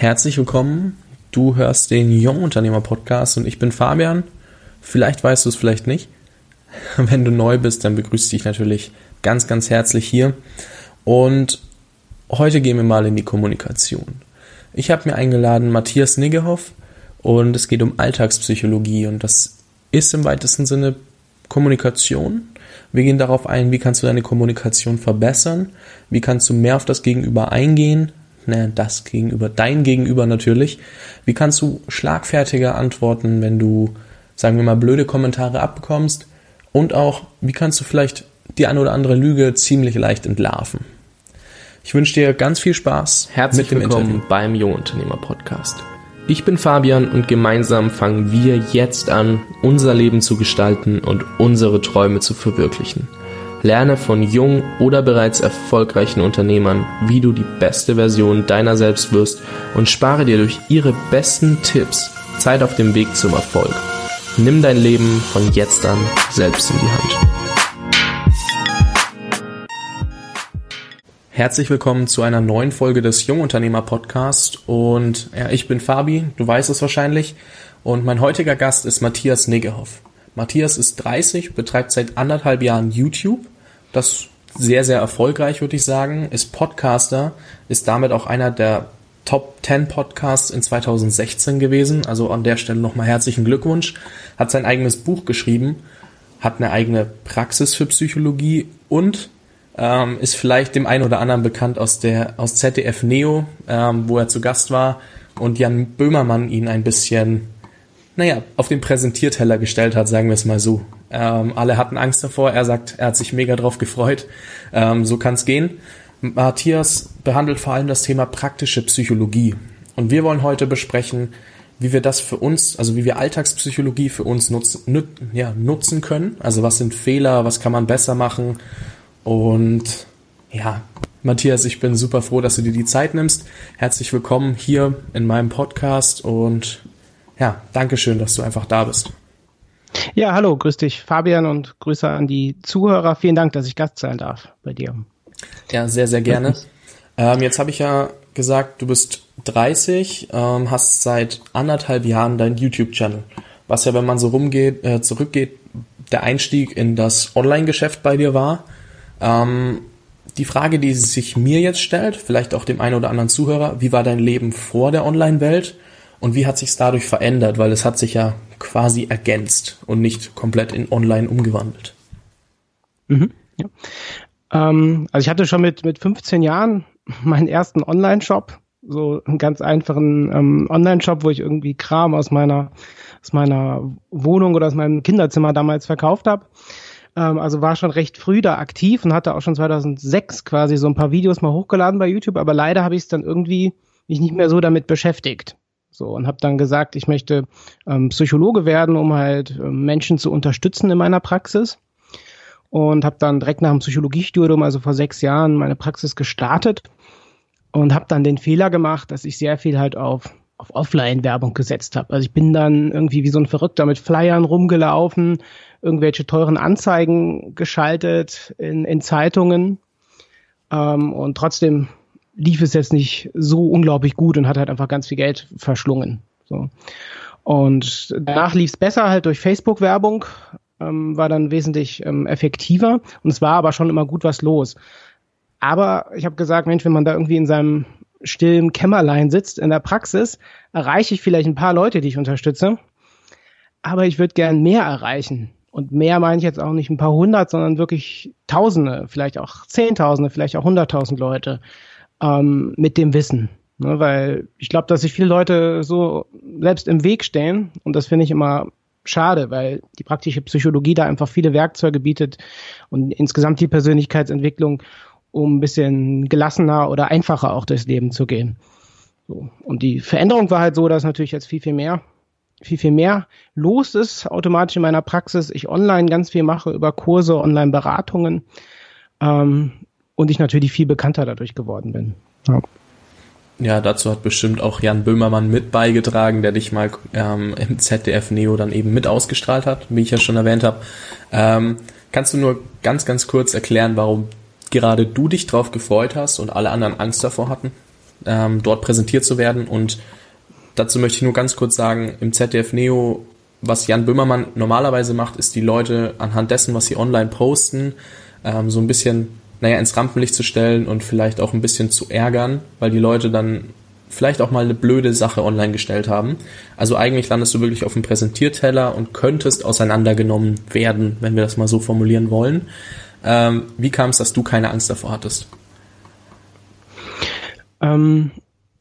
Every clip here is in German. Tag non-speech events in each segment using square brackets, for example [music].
Herzlich willkommen. Du hörst den Jungunternehmer Podcast und ich bin Fabian. Vielleicht weißt du es, vielleicht nicht. [laughs] Wenn du neu bist, dann begrüße ich dich natürlich ganz, ganz herzlich hier. Und heute gehen wir mal in die Kommunikation. Ich habe mir eingeladen Matthias Niggehoff und es geht um Alltagspsychologie und das ist im weitesten Sinne Kommunikation. Wir gehen darauf ein, wie kannst du deine Kommunikation verbessern, wie kannst du mehr auf das Gegenüber eingehen, ne, das Gegenüber, dein Gegenüber natürlich, wie kannst du schlagfertiger antworten, wenn du, sagen wir mal, blöde Kommentare abbekommst und auch, wie kannst du vielleicht die eine oder andere Lüge ziemlich leicht entlarven. Ich wünsche dir ganz viel Spaß Herzlich mit dem willkommen Interview. beim Jungunternehmer Podcast. Ich bin Fabian und gemeinsam fangen wir jetzt an, unser Leben zu gestalten und unsere Träume zu verwirklichen. Lerne von jungen oder bereits erfolgreichen Unternehmern, wie du die beste Version deiner selbst wirst und spare dir durch ihre besten Tipps Zeit auf dem Weg zum Erfolg. Nimm dein Leben von jetzt an selbst in die Hand. Herzlich willkommen zu einer neuen Folge des Jungunternehmer Podcast und ja, ich bin Fabi, du weißt es wahrscheinlich und mein heutiger Gast ist Matthias Niggehoff. Matthias ist 30, betreibt seit anderthalb Jahren YouTube, das sehr, sehr erfolgreich, würde ich sagen, ist Podcaster, ist damit auch einer der Top 10 Podcasts in 2016 gewesen, also an der Stelle nochmal herzlichen Glückwunsch, hat sein eigenes Buch geschrieben, hat eine eigene Praxis für Psychologie und ähm, ist vielleicht dem einen oder anderen bekannt aus der aus ZDF Neo, ähm, wo er zu Gast war und Jan Böhmermann ihn ein bisschen, naja, auf den Präsentierteller gestellt hat, sagen wir es mal so. Ähm, alle hatten Angst davor. Er sagt, er hat sich mega drauf gefreut. Ähm, so kann es gehen. Matthias behandelt vor allem das Thema praktische Psychologie. Und wir wollen heute besprechen, wie wir das für uns, also wie wir Alltagspsychologie für uns nutzen, nut, ja, nutzen können. Also was sind Fehler, was kann man besser machen und ja, Matthias, ich bin super froh, dass du dir die Zeit nimmst. Herzlich willkommen hier in meinem Podcast und ja, Dankeschön, dass du einfach da bist. Ja, hallo, grüß dich, Fabian, und Grüße an die Zuhörer. Vielen Dank, dass ich Gast sein darf bei dir. Ja, sehr, sehr gerne. Ähm, jetzt habe ich ja gesagt, du bist 30, ähm, hast seit anderthalb Jahren dein YouTube-Channel, was ja, wenn man so rumgeht, äh, zurückgeht, der Einstieg in das Online-Geschäft bei dir war. Ähm, die Frage, die sich mir jetzt stellt, vielleicht auch dem einen oder anderen Zuhörer, wie war dein Leben vor der Online-Welt und wie hat sich dadurch verändert? Weil es hat sich ja quasi ergänzt und nicht komplett in Online umgewandelt. Mhm, ja. ähm, also ich hatte schon mit, mit 15 Jahren [laughs] meinen ersten Online-Shop, so einen ganz einfachen ähm, Online-Shop, wo ich irgendwie Kram aus meiner, aus meiner Wohnung oder aus meinem Kinderzimmer damals verkauft habe. Ähm, also war schon recht früh da aktiv und hatte auch schon 2006 quasi so ein paar Videos mal hochgeladen bei YouTube, aber leider habe ich es dann irgendwie mich nicht mehr so damit beschäftigt. So und habe dann gesagt, ich möchte ähm, Psychologe werden, um halt ähm, Menschen zu unterstützen in meiner Praxis. Und habe dann direkt nach dem Psychologiestudium, also vor sechs Jahren, meine Praxis gestartet und habe dann den Fehler gemacht, dass ich sehr viel halt auf auf Offline-Werbung gesetzt habe. Also ich bin dann irgendwie wie so ein Verrückter mit Flyern rumgelaufen, irgendwelche teuren Anzeigen geschaltet in, in Zeitungen ähm, und trotzdem lief es jetzt nicht so unglaublich gut und hat halt einfach ganz viel Geld verschlungen. So. Und danach lief es besser halt durch Facebook-Werbung, ähm, war dann wesentlich ähm, effektiver und es war aber schon immer gut was los. Aber ich habe gesagt, Mensch, wenn man da irgendwie in seinem stillen Kämmerlein sitzt in der Praxis, erreiche ich vielleicht ein paar Leute, die ich unterstütze. Aber ich würde gern mehr erreichen. Und mehr meine ich jetzt auch nicht ein paar hundert, sondern wirklich Tausende, vielleicht auch Zehntausende, vielleicht auch hunderttausend Leute ähm, mit dem Wissen. Ne, weil ich glaube, dass sich viele Leute so selbst im Weg stehen und das finde ich immer schade, weil die praktische Psychologie da einfach viele Werkzeuge bietet und insgesamt die Persönlichkeitsentwicklung, um ein bisschen gelassener oder einfacher auch durchs Leben zu gehen. So. Und die Veränderung war halt so, dass natürlich jetzt viel, viel mehr, viel, viel mehr los ist automatisch in meiner Praxis. Ich online ganz viel mache über Kurse, Online-Beratungen ähm, und ich natürlich viel bekannter dadurch geworden bin. Ja. Ja, dazu hat bestimmt auch Jan Böhmermann mit beigetragen, der dich mal ähm, im ZDF Neo dann eben mit ausgestrahlt hat, wie ich ja schon erwähnt habe. Ähm, kannst du nur ganz, ganz kurz erklären, warum gerade du dich drauf gefreut hast und alle anderen Angst davor hatten? ähm, dort präsentiert zu werden. Und dazu möchte ich nur ganz kurz sagen, im ZDF Neo, was Jan Böhmermann normalerweise macht, ist die Leute anhand dessen, was sie online posten, ähm, so ein bisschen, naja, ins Rampenlicht zu stellen und vielleicht auch ein bisschen zu ärgern, weil die Leute dann vielleicht auch mal eine blöde Sache online gestellt haben. Also eigentlich landest du wirklich auf dem Präsentierteller und könntest auseinandergenommen werden, wenn wir das mal so formulieren wollen. Ähm, wie kam es, dass du keine Angst davor hattest? Ähm,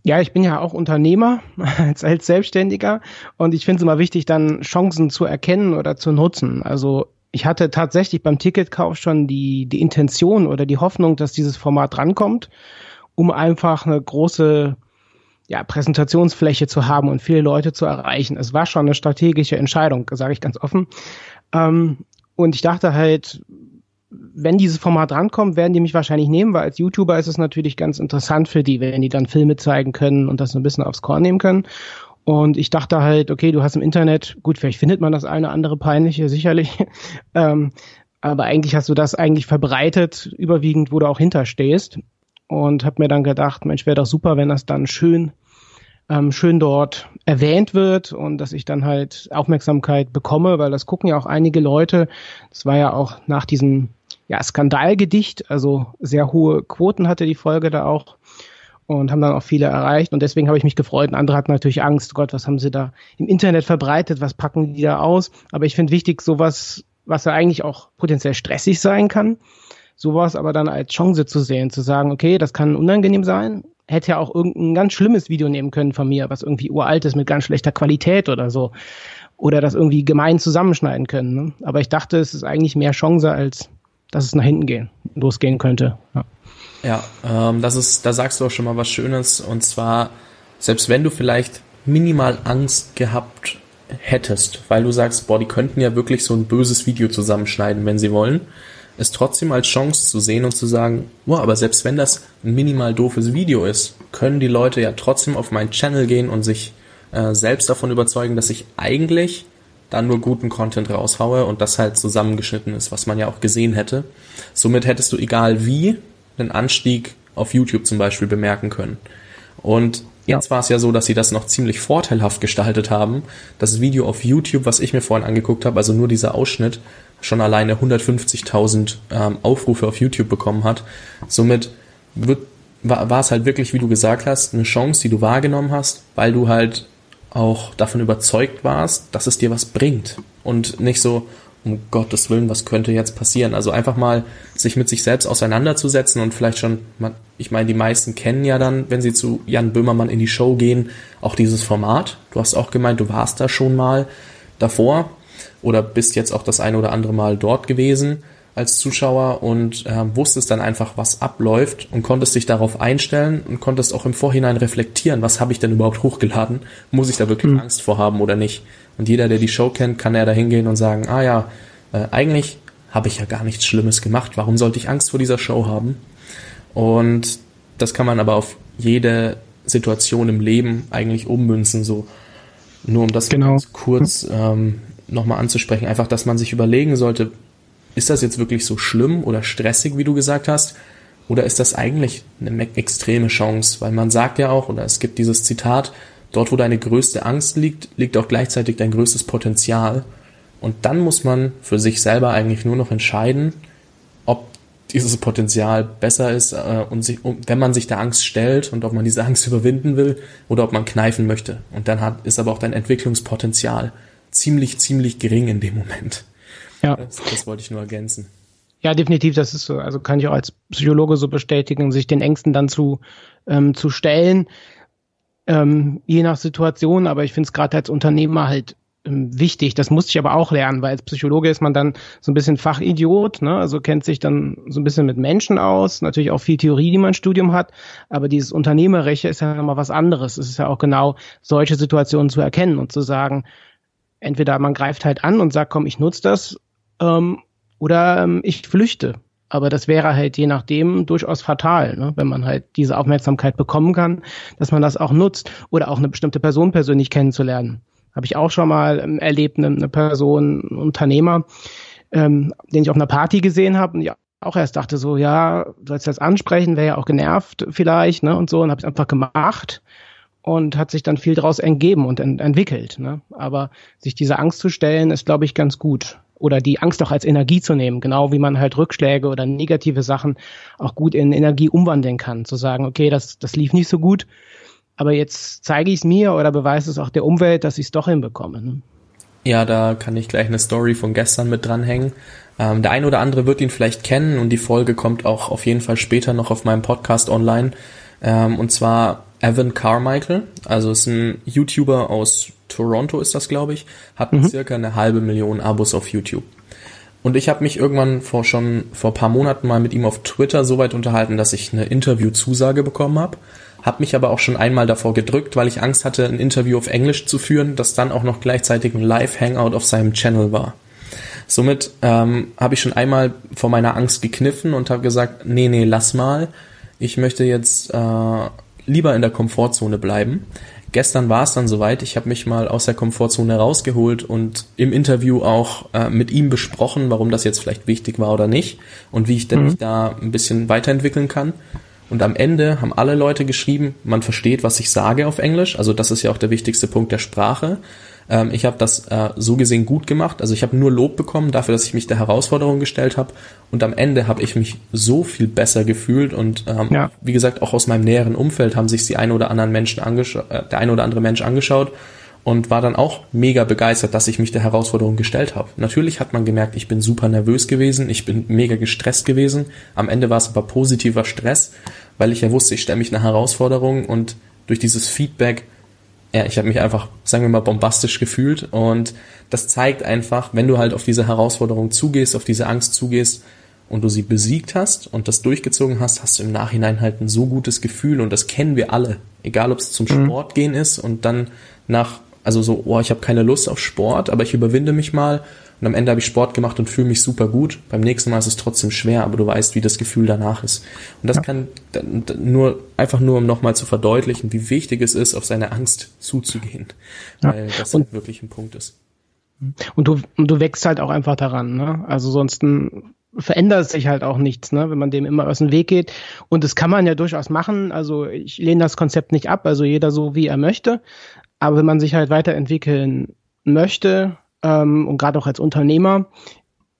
ja, ich bin ja auch Unternehmer [laughs] als, als Selbstständiger und ich finde es immer wichtig, dann Chancen zu erkennen oder zu nutzen. Also ich hatte tatsächlich beim Ticketkauf schon die, die Intention oder die Hoffnung, dass dieses Format rankommt, um einfach eine große ja, Präsentationsfläche zu haben und viele Leute zu erreichen. Es war schon eine strategische Entscheidung, sage ich ganz offen. Ähm, und ich dachte halt, wenn dieses Format rankommt, werden die mich wahrscheinlich nehmen, weil als YouTuber ist es natürlich ganz interessant für die, wenn die dann Filme zeigen können und das ein bisschen aufs Korn nehmen können. Und ich dachte halt, okay, du hast im Internet, gut, vielleicht findet man das eine andere peinliche, sicherlich. [laughs] ähm, aber eigentlich hast du das eigentlich verbreitet, überwiegend, wo du auch hinterstehst und habe mir dann gedacht, Mensch, wäre doch super, wenn das dann schön ähm, schön dort erwähnt wird und dass ich dann halt Aufmerksamkeit bekomme, weil das gucken ja auch einige Leute. Das war ja auch nach diesem ja, Skandalgedicht, also sehr hohe Quoten hatte die Folge da auch und haben dann auch viele erreicht und deswegen habe ich mich gefreut. Und andere hatten natürlich Angst, Gott, was haben sie da im Internet verbreitet, was packen die da aus? Aber ich finde wichtig, sowas, was ja eigentlich auch potenziell stressig sein kann, sowas aber dann als Chance zu sehen, zu sagen, okay, das kann unangenehm sein, hätte ja auch irgendein ganz schlimmes Video nehmen können von mir, was irgendwie uralt ist mit ganz schlechter Qualität oder so. Oder das irgendwie gemein zusammenschneiden können. Ne? Aber ich dachte, es ist eigentlich mehr Chance, als dass es nach hinten gehen, losgehen könnte. Ja, ja ähm, das ist, da sagst du auch schon mal was Schönes. Und zwar, selbst wenn du vielleicht minimal Angst gehabt hättest, weil du sagst, boah, die könnten ja wirklich so ein böses Video zusammenschneiden, wenn sie wollen, es trotzdem als Chance zu sehen und zu sagen, wow, aber selbst wenn das ein minimal doofes Video ist, können die Leute ja trotzdem auf meinen Channel gehen und sich äh, selbst davon überzeugen, dass ich eigentlich dann nur guten Content raushaue und das halt zusammengeschnitten ist, was man ja auch gesehen hätte. Somit hättest du egal wie einen Anstieg auf YouTube zum Beispiel bemerken können. Und jetzt war es ja so, dass sie das noch ziemlich vorteilhaft gestaltet haben. Das Video auf YouTube, was ich mir vorhin angeguckt habe, also nur dieser Ausschnitt, schon alleine 150.000 ähm, Aufrufe auf YouTube bekommen hat. Somit wird, war, war es halt wirklich, wie du gesagt hast, eine Chance, die du wahrgenommen hast, weil du halt auch davon überzeugt warst, dass es dir was bringt und nicht so, um Gottes Willen, was könnte jetzt passieren? Also einfach mal sich mit sich selbst auseinanderzusetzen und vielleicht schon, ich meine, die meisten kennen ja dann, wenn sie zu Jan Böhmermann in die Show gehen, auch dieses Format. Du hast auch gemeint, du warst da schon mal davor oder bist jetzt auch das eine oder andere Mal dort gewesen als Zuschauer und äh, wusstest dann einfach, was abläuft und konntest dich darauf einstellen und konntest auch im Vorhinein reflektieren, was habe ich denn überhaupt hochgeladen? Muss ich da wirklich mhm. Angst vor haben oder nicht? Und jeder, der die Show kennt, kann ja da hingehen und sagen, ah ja, äh, eigentlich habe ich ja gar nichts Schlimmes gemacht. Warum sollte ich Angst vor dieser Show haben? Und das kann man aber auf jede Situation im Leben eigentlich ummünzen, so nur um das genau. kurz ähm, nochmal anzusprechen. Einfach, dass man sich überlegen sollte, ist das jetzt wirklich so schlimm oder stressig, wie du gesagt hast? Oder ist das eigentlich eine extreme Chance? Weil man sagt ja auch, oder es gibt dieses Zitat, dort wo deine größte Angst liegt, liegt auch gleichzeitig dein größtes Potenzial. Und dann muss man für sich selber eigentlich nur noch entscheiden, ob dieses Potenzial besser ist äh, und sich, um, wenn man sich der Angst stellt und ob man diese Angst [laughs] überwinden will oder ob man kneifen möchte. Und dann hat, ist aber auch dein Entwicklungspotenzial ziemlich, ziemlich gering in dem Moment. Ja. Das, das wollte ich nur ergänzen. Ja, definitiv, das ist so. Also kann ich auch als Psychologe so bestätigen, sich den Ängsten dann zu, ähm, zu stellen, ähm, je nach Situation. Aber ich finde es gerade als Unternehmer halt ähm, wichtig. Das musste ich aber auch lernen, weil als Psychologe ist man dann so ein bisschen Fachidiot, ne? also kennt sich dann so ein bisschen mit Menschen aus, natürlich auch viel Theorie, die man im Studium hat, aber dieses Unternehmerische ist ja nochmal was anderes. Es ist ja auch genau solche Situationen zu erkennen und zu sagen, entweder man greift halt an und sagt, komm, ich nutze das, ähm, oder ähm, ich flüchte. Aber das wäre halt je nachdem durchaus fatal, ne? wenn man halt diese Aufmerksamkeit bekommen kann, dass man das auch nutzt oder auch eine bestimmte Person persönlich kennenzulernen. Habe ich auch schon mal ähm, erlebt, eine, eine Person, ein Unternehmer, ähm, den ich auf einer Party gesehen habe und ja, auch erst dachte so, ja, du sollst das ansprechen, wäre ja auch genervt vielleicht, ne, und so, und habe es einfach gemacht und hat sich dann viel daraus entgeben und ent entwickelt. Ne? Aber sich diese Angst zu stellen, ist, glaube ich, ganz gut. Oder die Angst auch als Energie zu nehmen, genau wie man halt Rückschläge oder negative Sachen auch gut in Energie umwandeln kann. Zu sagen, okay, das, das lief nicht so gut, aber jetzt zeige ich es mir oder beweise es auch der Umwelt, dass ich es doch hinbekomme. Ne? Ja, da kann ich gleich eine Story von gestern mit dranhängen. Ähm, der eine oder andere wird ihn vielleicht kennen und die Folge kommt auch auf jeden Fall später noch auf meinem Podcast online. Ähm, und zwar Evan Carmichael, also ist ein YouTuber aus Toronto ist das, glaube ich, hat mhm. circa eine halbe Million Abos auf YouTube. Und ich habe mich irgendwann vor schon vor paar Monaten mal mit ihm auf Twitter so weit unterhalten, dass ich eine Interviewzusage bekommen habe. Habe mich aber auch schon einmal davor gedrückt, weil ich Angst hatte, ein Interview auf Englisch zu führen, das dann auch noch gleichzeitig ein Live-Hangout auf seinem Channel war. Somit ähm, habe ich schon einmal vor meiner Angst gekniffen und habe gesagt, nee, nee, lass mal. Ich möchte jetzt äh, lieber in der Komfortzone bleiben. Gestern war es dann soweit, ich habe mich mal aus der Komfortzone rausgeholt und im Interview auch äh, mit ihm besprochen, warum das jetzt vielleicht wichtig war oder nicht und wie ich denn mhm. mich da ein bisschen weiterentwickeln kann. Und am Ende haben alle Leute geschrieben, man versteht, was ich sage auf Englisch. Also das ist ja auch der wichtigste Punkt der Sprache. Ähm, ich habe das äh, so gesehen gut gemacht. Also ich habe nur Lob bekommen dafür, dass ich mich der Herausforderung gestellt habe. Und am Ende habe ich mich so viel besser gefühlt. Und ähm, ja. wie gesagt, auch aus meinem näheren Umfeld haben sich die ein oder anderen Menschen angeschaut, äh, der ein oder andere Mensch angeschaut und war dann auch mega begeistert, dass ich mich der Herausforderung gestellt habe. Natürlich hat man gemerkt, ich bin super nervös gewesen, ich bin mega gestresst gewesen. Am Ende war es aber positiver Stress, weil ich ja wusste, ich stelle mich eine Herausforderung und durch dieses Feedback ja, ich habe mich einfach, sagen wir mal, bombastisch gefühlt und das zeigt einfach, wenn du halt auf diese Herausforderung zugehst, auf diese Angst zugehst und du sie besiegt hast und das durchgezogen hast, hast du im Nachhinein halt ein so gutes Gefühl und das kennen wir alle, egal ob es zum mhm. Sport gehen ist und dann nach, also so, oh, ich habe keine Lust auf Sport, aber ich überwinde mich mal und am Ende habe ich Sport gemacht und fühle mich super gut. Beim nächsten Mal ist es trotzdem schwer, aber du weißt, wie das Gefühl danach ist. Und das ja. kann nur, einfach nur, um nochmal zu verdeutlichen, wie wichtig es ist, auf seine Angst zuzugehen. Ja. Weil das und, halt wirklich ein Punkt ist. Und du, und du wächst halt auch einfach daran, ne? Also sonst verändert sich halt auch nichts, ne, wenn man dem immer aus dem Weg geht. Und das kann man ja durchaus machen. Also ich lehne das Konzept nicht ab, also jeder so wie er möchte. Aber wenn man sich halt weiterentwickeln möchte, ähm, und gerade auch als Unternehmer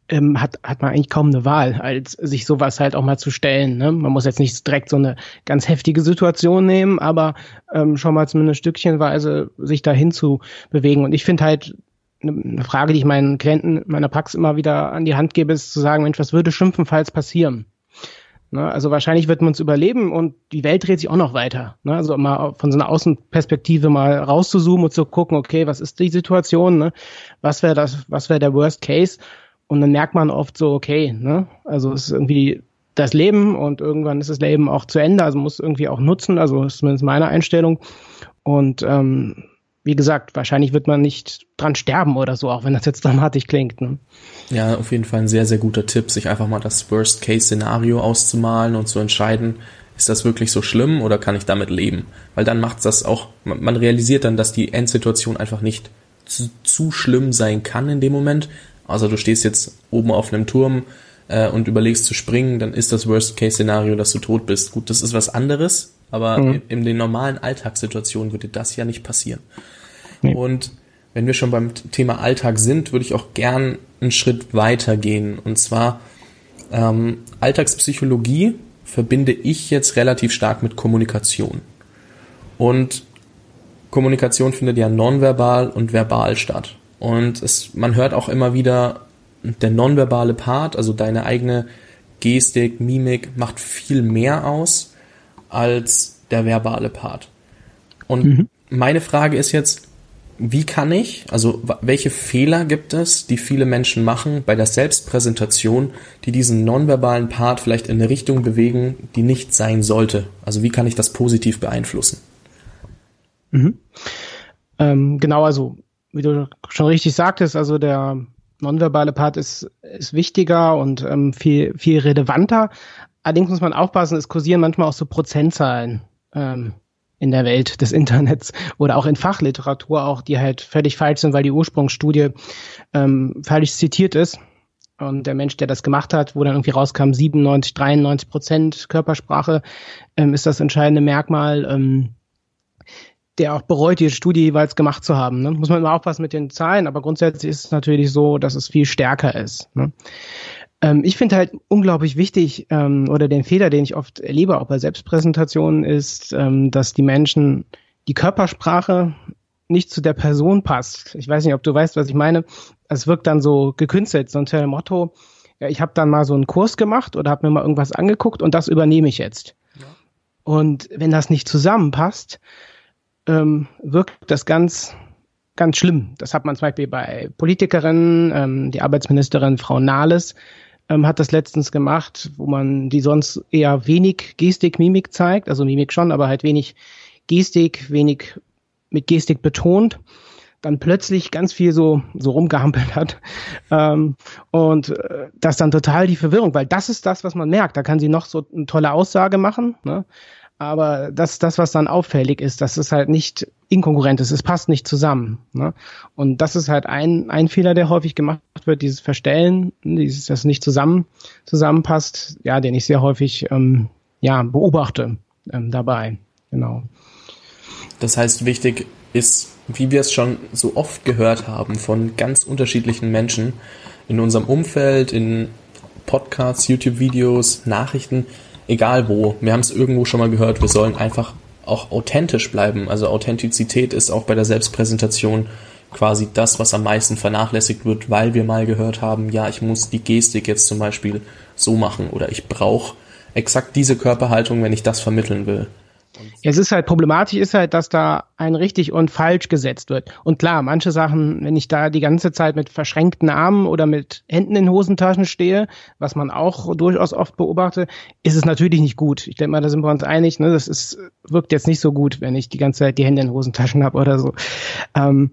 ähm, hat, hat man eigentlich kaum eine Wahl, als sich sowas halt auch mal zu stellen. Ne? Man muss jetzt nicht direkt so eine ganz heftige Situation nehmen, aber ähm, schon mal zumindest stückchenweise sich dahin zu bewegen. Und ich finde halt, eine Frage, die ich meinen Klienten meiner Praxis immer wieder an die Hand gebe, ist zu sagen, Mensch, was würde schimpfenfalls passieren? Ne? Also wahrscheinlich wird man es überleben und die Welt dreht sich auch noch weiter. Ne? Also mal von so einer Außenperspektive mal rauszuzoomen und zu gucken, okay, was ist die Situation? Ne? Was wäre das, was wäre der Worst Case? Und dann merkt man oft so, okay, ne? also es ist irgendwie das Leben und irgendwann ist das Leben auch zu Ende, also muss irgendwie auch nutzen, also ist zumindest meine Einstellung. Und ähm, wie gesagt, wahrscheinlich wird man nicht dran sterben oder so, auch wenn das jetzt [laughs] dramatisch klingt. Ne? Ja, auf jeden Fall ein sehr, sehr guter Tipp, sich einfach mal das Worst-Case-Szenario auszumalen und zu entscheiden, ist das wirklich so schlimm oder kann ich damit leben? Weil dann macht das auch, man realisiert dann, dass die Endsituation einfach nicht zu, zu schlimm sein kann in dem Moment. Also du stehst jetzt oben auf einem Turm äh, und überlegst zu springen, dann ist das Worst-Case-Szenario, dass du tot bist. Gut, das ist was anderes, aber mhm. in, in den normalen Alltagssituationen würde das ja nicht passieren. Nee. Und wenn wir schon beim Thema Alltag sind, würde ich auch gern einen Schritt weiter gehen. Und zwar ähm, Alltagspsychologie verbinde ich jetzt relativ stark mit Kommunikation. Und Kommunikation findet ja nonverbal und verbal statt. Und es, man hört auch immer wieder, der nonverbale Part, also deine eigene Gestik, Mimik, macht viel mehr aus als der verbale Part. Und mhm. meine Frage ist jetzt, wie kann ich, also welche Fehler gibt es, die viele Menschen machen bei der Selbstpräsentation, die diesen nonverbalen Part vielleicht in eine Richtung bewegen, die nicht sein sollte? Also wie kann ich das positiv beeinflussen? Mhm. Ähm, genau, also wie du schon richtig sagtest, also der nonverbale Part ist, ist wichtiger und ähm, viel, viel relevanter. Allerdings muss man aufpassen, es kursieren manchmal auch so Prozentzahlen. Ähm, in der Welt des Internets oder auch in Fachliteratur auch, die halt völlig falsch sind, weil die Ursprungsstudie ähm, falsch zitiert ist. Und der Mensch, der das gemacht hat, wo dann irgendwie rauskam, 97, 93 Prozent Körpersprache ähm, ist das entscheidende Merkmal, ähm, der auch bereut, die Studie jeweils gemacht zu haben. Ne? Muss man immer aufpassen mit den Zahlen, aber grundsätzlich ist es natürlich so, dass es viel stärker ist. Ne? Ähm, ich finde halt unglaublich wichtig, ähm, oder den Fehler, den ich oft erlebe, auch bei Selbstpräsentationen, ist, ähm, dass die Menschen die Körpersprache nicht zu der Person passt. Ich weiß nicht, ob du weißt, was ich meine. Es wirkt dann so gekünstelt, so dem Motto, ja, ich habe dann mal so einen Kurs gemacht oder habe mir mal irgendwas angeguckt und das übernehme ich jetzt. Ja. Und wenn das nicht zusammenpasst, ähm, wirkt das ganz, ganz schlimm. Das hat man zum Beispiel bei Politikerinnen, ähm, die Arbeitsministerin Frau Nahles ähm, hat das letztens gemacht, wo man die sonst eher wenig Gestik, Mimik zeigt, also Mimik schon, aber halt wenig Gestik, wenig mit Gestik betont, dann plötzlich ganz viel so, so rumgehampelt hat. [laughs] Ähm, und äh, das dann total die Verwirrung, weil das ist das, was man merkt. Da kann sie noch so eine tolle Aussage machen, ne? Aber das, das, was dann auffällig ist, dass es halt nicht inkongruent ist, es passt nicht zusammen. Ne? Und das ist halt ein, ein Fehler, der häufig gemacht wird, dieses Verstellen, dieses, das nicht zusammen, zusammenpasst, ja, den ich sehr häufig ähm, ja, beobachte ähm, dabei. Genau. Das heißt, wichtig ist, wie wir es schon so oft gehört haben von ganz unterschiedlichen Menschen in unserem Umfeld, in Podcasts, YouTube-Videos, Nachrichten, egal wo. Wir haben es irgendwo schon mal gehört, wir sollen einfach auch authentisch bleiben. Also Authentizität ist auch bei der Selbstpräsentation quasi das, was am meisten vernachlässigt wird, weil wir mal gehört haben, ja, ich muss die Gestik jetzt zum Beispiel so machen oder ich brauche exakt diese Körperhaltung, wenn ich das vermitteln will. Es ist halt problematisch, ist halt, dass da ein richtig und falsch gesetzt wird. Und klar, manche Sachen, wenn ich da die ganze Zeit mit verschränkten Armen oder mit Händen in Hosentaschen stehe, was man auch durchaus oft beobachte, ist es natürlich nicht gut. Ich denke mal, da sind wir uns einig. Ne? Das ist, wirkt jetzt nicht so gut, wenn ich die ganze Zeit die Hände in Hosentaschen habe oder so. Ähm,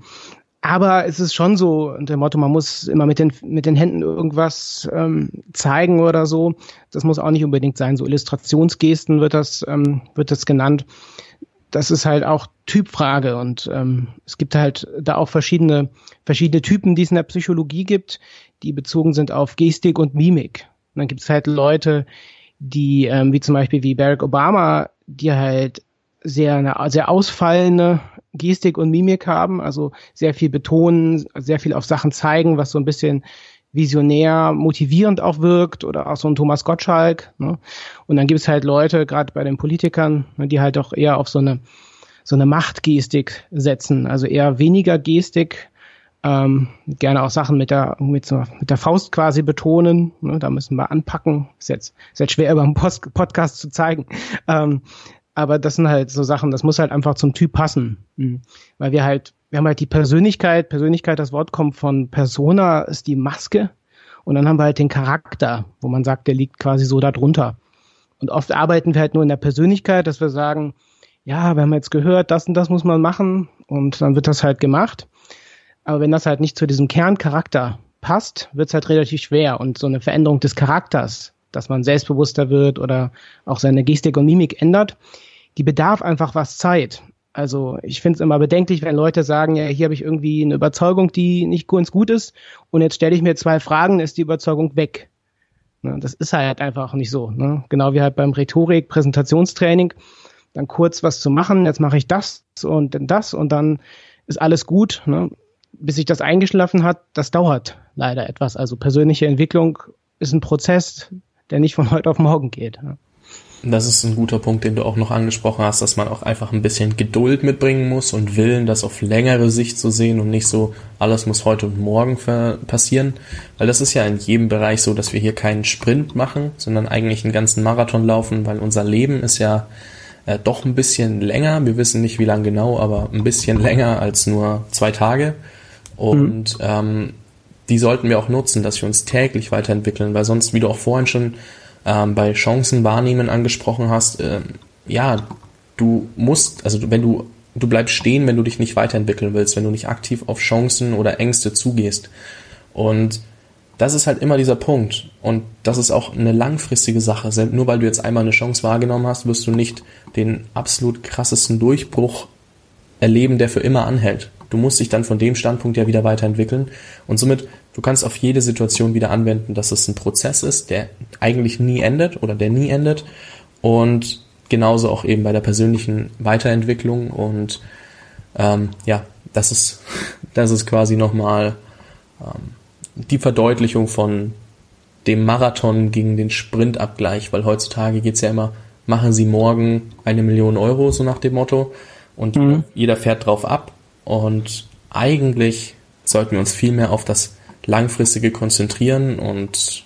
aber es ist schon so, der Motto, man muss immer mit den, mit den Händen irgendwas ähm, zeigen oder so. Das muss auch nicht unbedingt sein. So Illustrationsgesten wird das, ähm, wird das genannt. Das ist halt auch Typfrage und ähm, es gibt halt da auch verschiedene, verschiedene Typen, die es in der Psychologie gibt, die bezogen sind auf Gestik und Mimik. Und dann gibt es halt Leute, die, ähm, wie zum Beispiel wie Barack Obama, die halt sehr, eine, sehr ausfallende Gestik und Mimik haben, also sehr viel betonen, sehr viel auf Sachen zeigen, was so ein bisschen visionär, motivierend auch wirkt oder auch so ein Thomas Gottschalk. Ne? Und dann gibt es halt Leute, gerade bei den Politikern, ne, die halt auch eher auf so eine so eine Machtgestik setzen, also eher weniger Gestik, ähm, gerne auch Sachen mit der mit, so, mit der Faust quasi betonen. Ne? Da müssen wir anpacken. Ist jetzt, ist jetzt schwer über einen Post Podcast zu zeigen. Ähm, aber das sind halt so Sachen, das muss halt einfach zum Typ passen. Mhm. Weil wir halt, wir haben halt die Persönlichkeit, Persönlichkeit, das Wort kommt von Persona, ist die Maske. Und dann haben wir halt den Charakter, wo man sagt, der liegt quasi so darunter. Und oft arbeiten wir halt nur in der Persönlichkeit, dass wir sagen, ja, wir haben jetzt gehört, das und das muss man machen und dann wird das halt gemacht. Aber wenn das halt nicht zu diesem Kerncharakter passt, wird es halt relativ schwer. Und so eine Veränderung des Charakters, dass man selbstbewusster wird oder auch seine Gestik und Mimik ändert, die bedarf einfach was Zeit. Also ich finde es immer bedenklich, wenn Leute sagen, ja, hier habe ich irgendwie eine Überzeugung, die nicht ganz gut ist und jetzt stelle ich mir zwei Fragen, ist die Überzeugung weg. Ne, das ist halt einfach nicht so. Ne? Genau wie halt beim Rhetorik, Präsentationstraining, dann kurz was zu machen, jetzt mache ich das und das und dann ist alles gut. Ne? Bis sich das eingeschlafen hat, das dauert leider etwas. Also persönliche Entwicklung ist ein Prozess, der nicht von heute auf morgen geht. Das ist ein guter Punkt, den du auch noch angesprochen hast, dass man auch einfach ein bisschen Geduld mitbringen muss und Willen, das auf längere Sicht zu sehen und nicht so, alles muss heute und morgen passieren. Weil das ist ja in jedem Bereich so, dass wir hier keinen Sprint machen, sondern eigentlich einen ganzen Marathon laufen, weil unser Leben ist ja äh, doch ein bisschen länger. Wir wissen nicht, wie lang genau, aber ein bisschen [laughs] länger als nur zwei Tage. Und mhm. ähm, die sollten wir auch nutzen, dass wir uns täglich weiterentwickeln, weil sonst, wie du auch vorhin schon ähm, bei Chancen wahrnehmen angesprochen hast, äh, ja, du musst, also wenn du, du bleibst stehen, wenn du dich nicht weiterentwickeln willst, wenn du nicht aktiv auf Chancen oder Ängste zugehst. Und das ist halt immer dieser Punkt. Und das ist auch eine langfristige Sache. Nur weil du jetzt einmal eine Chance wahrgenommen hast, wirst du nicht den absolut krassesten Durchbruch erleben, der für immer anhält. Du musst dich dann von dem Standpunkt ja wieder weiterentwickeln. Und somit, du kannst auf jede Situation wieder anwenden, dass es ein Prozess ist, der eigentlich nie endet oder der nie endet. Und genauso auch eben bei der persönlichen Weiterentwicklung. Und ähm, ja, das ist, [laughs] das ist quasi nochmal ähm, die Verdeutlichung von dem Marathon gegen den Sprintabgleich, weil heutzutage geht's ja immer, machen Sie morgen eine Million Euro, so nach dem Motto. Und mhm. jeder fährt drauf ab. Und eigentlich sollten wir uns viel mehr auf das Langfristige konzentrieren und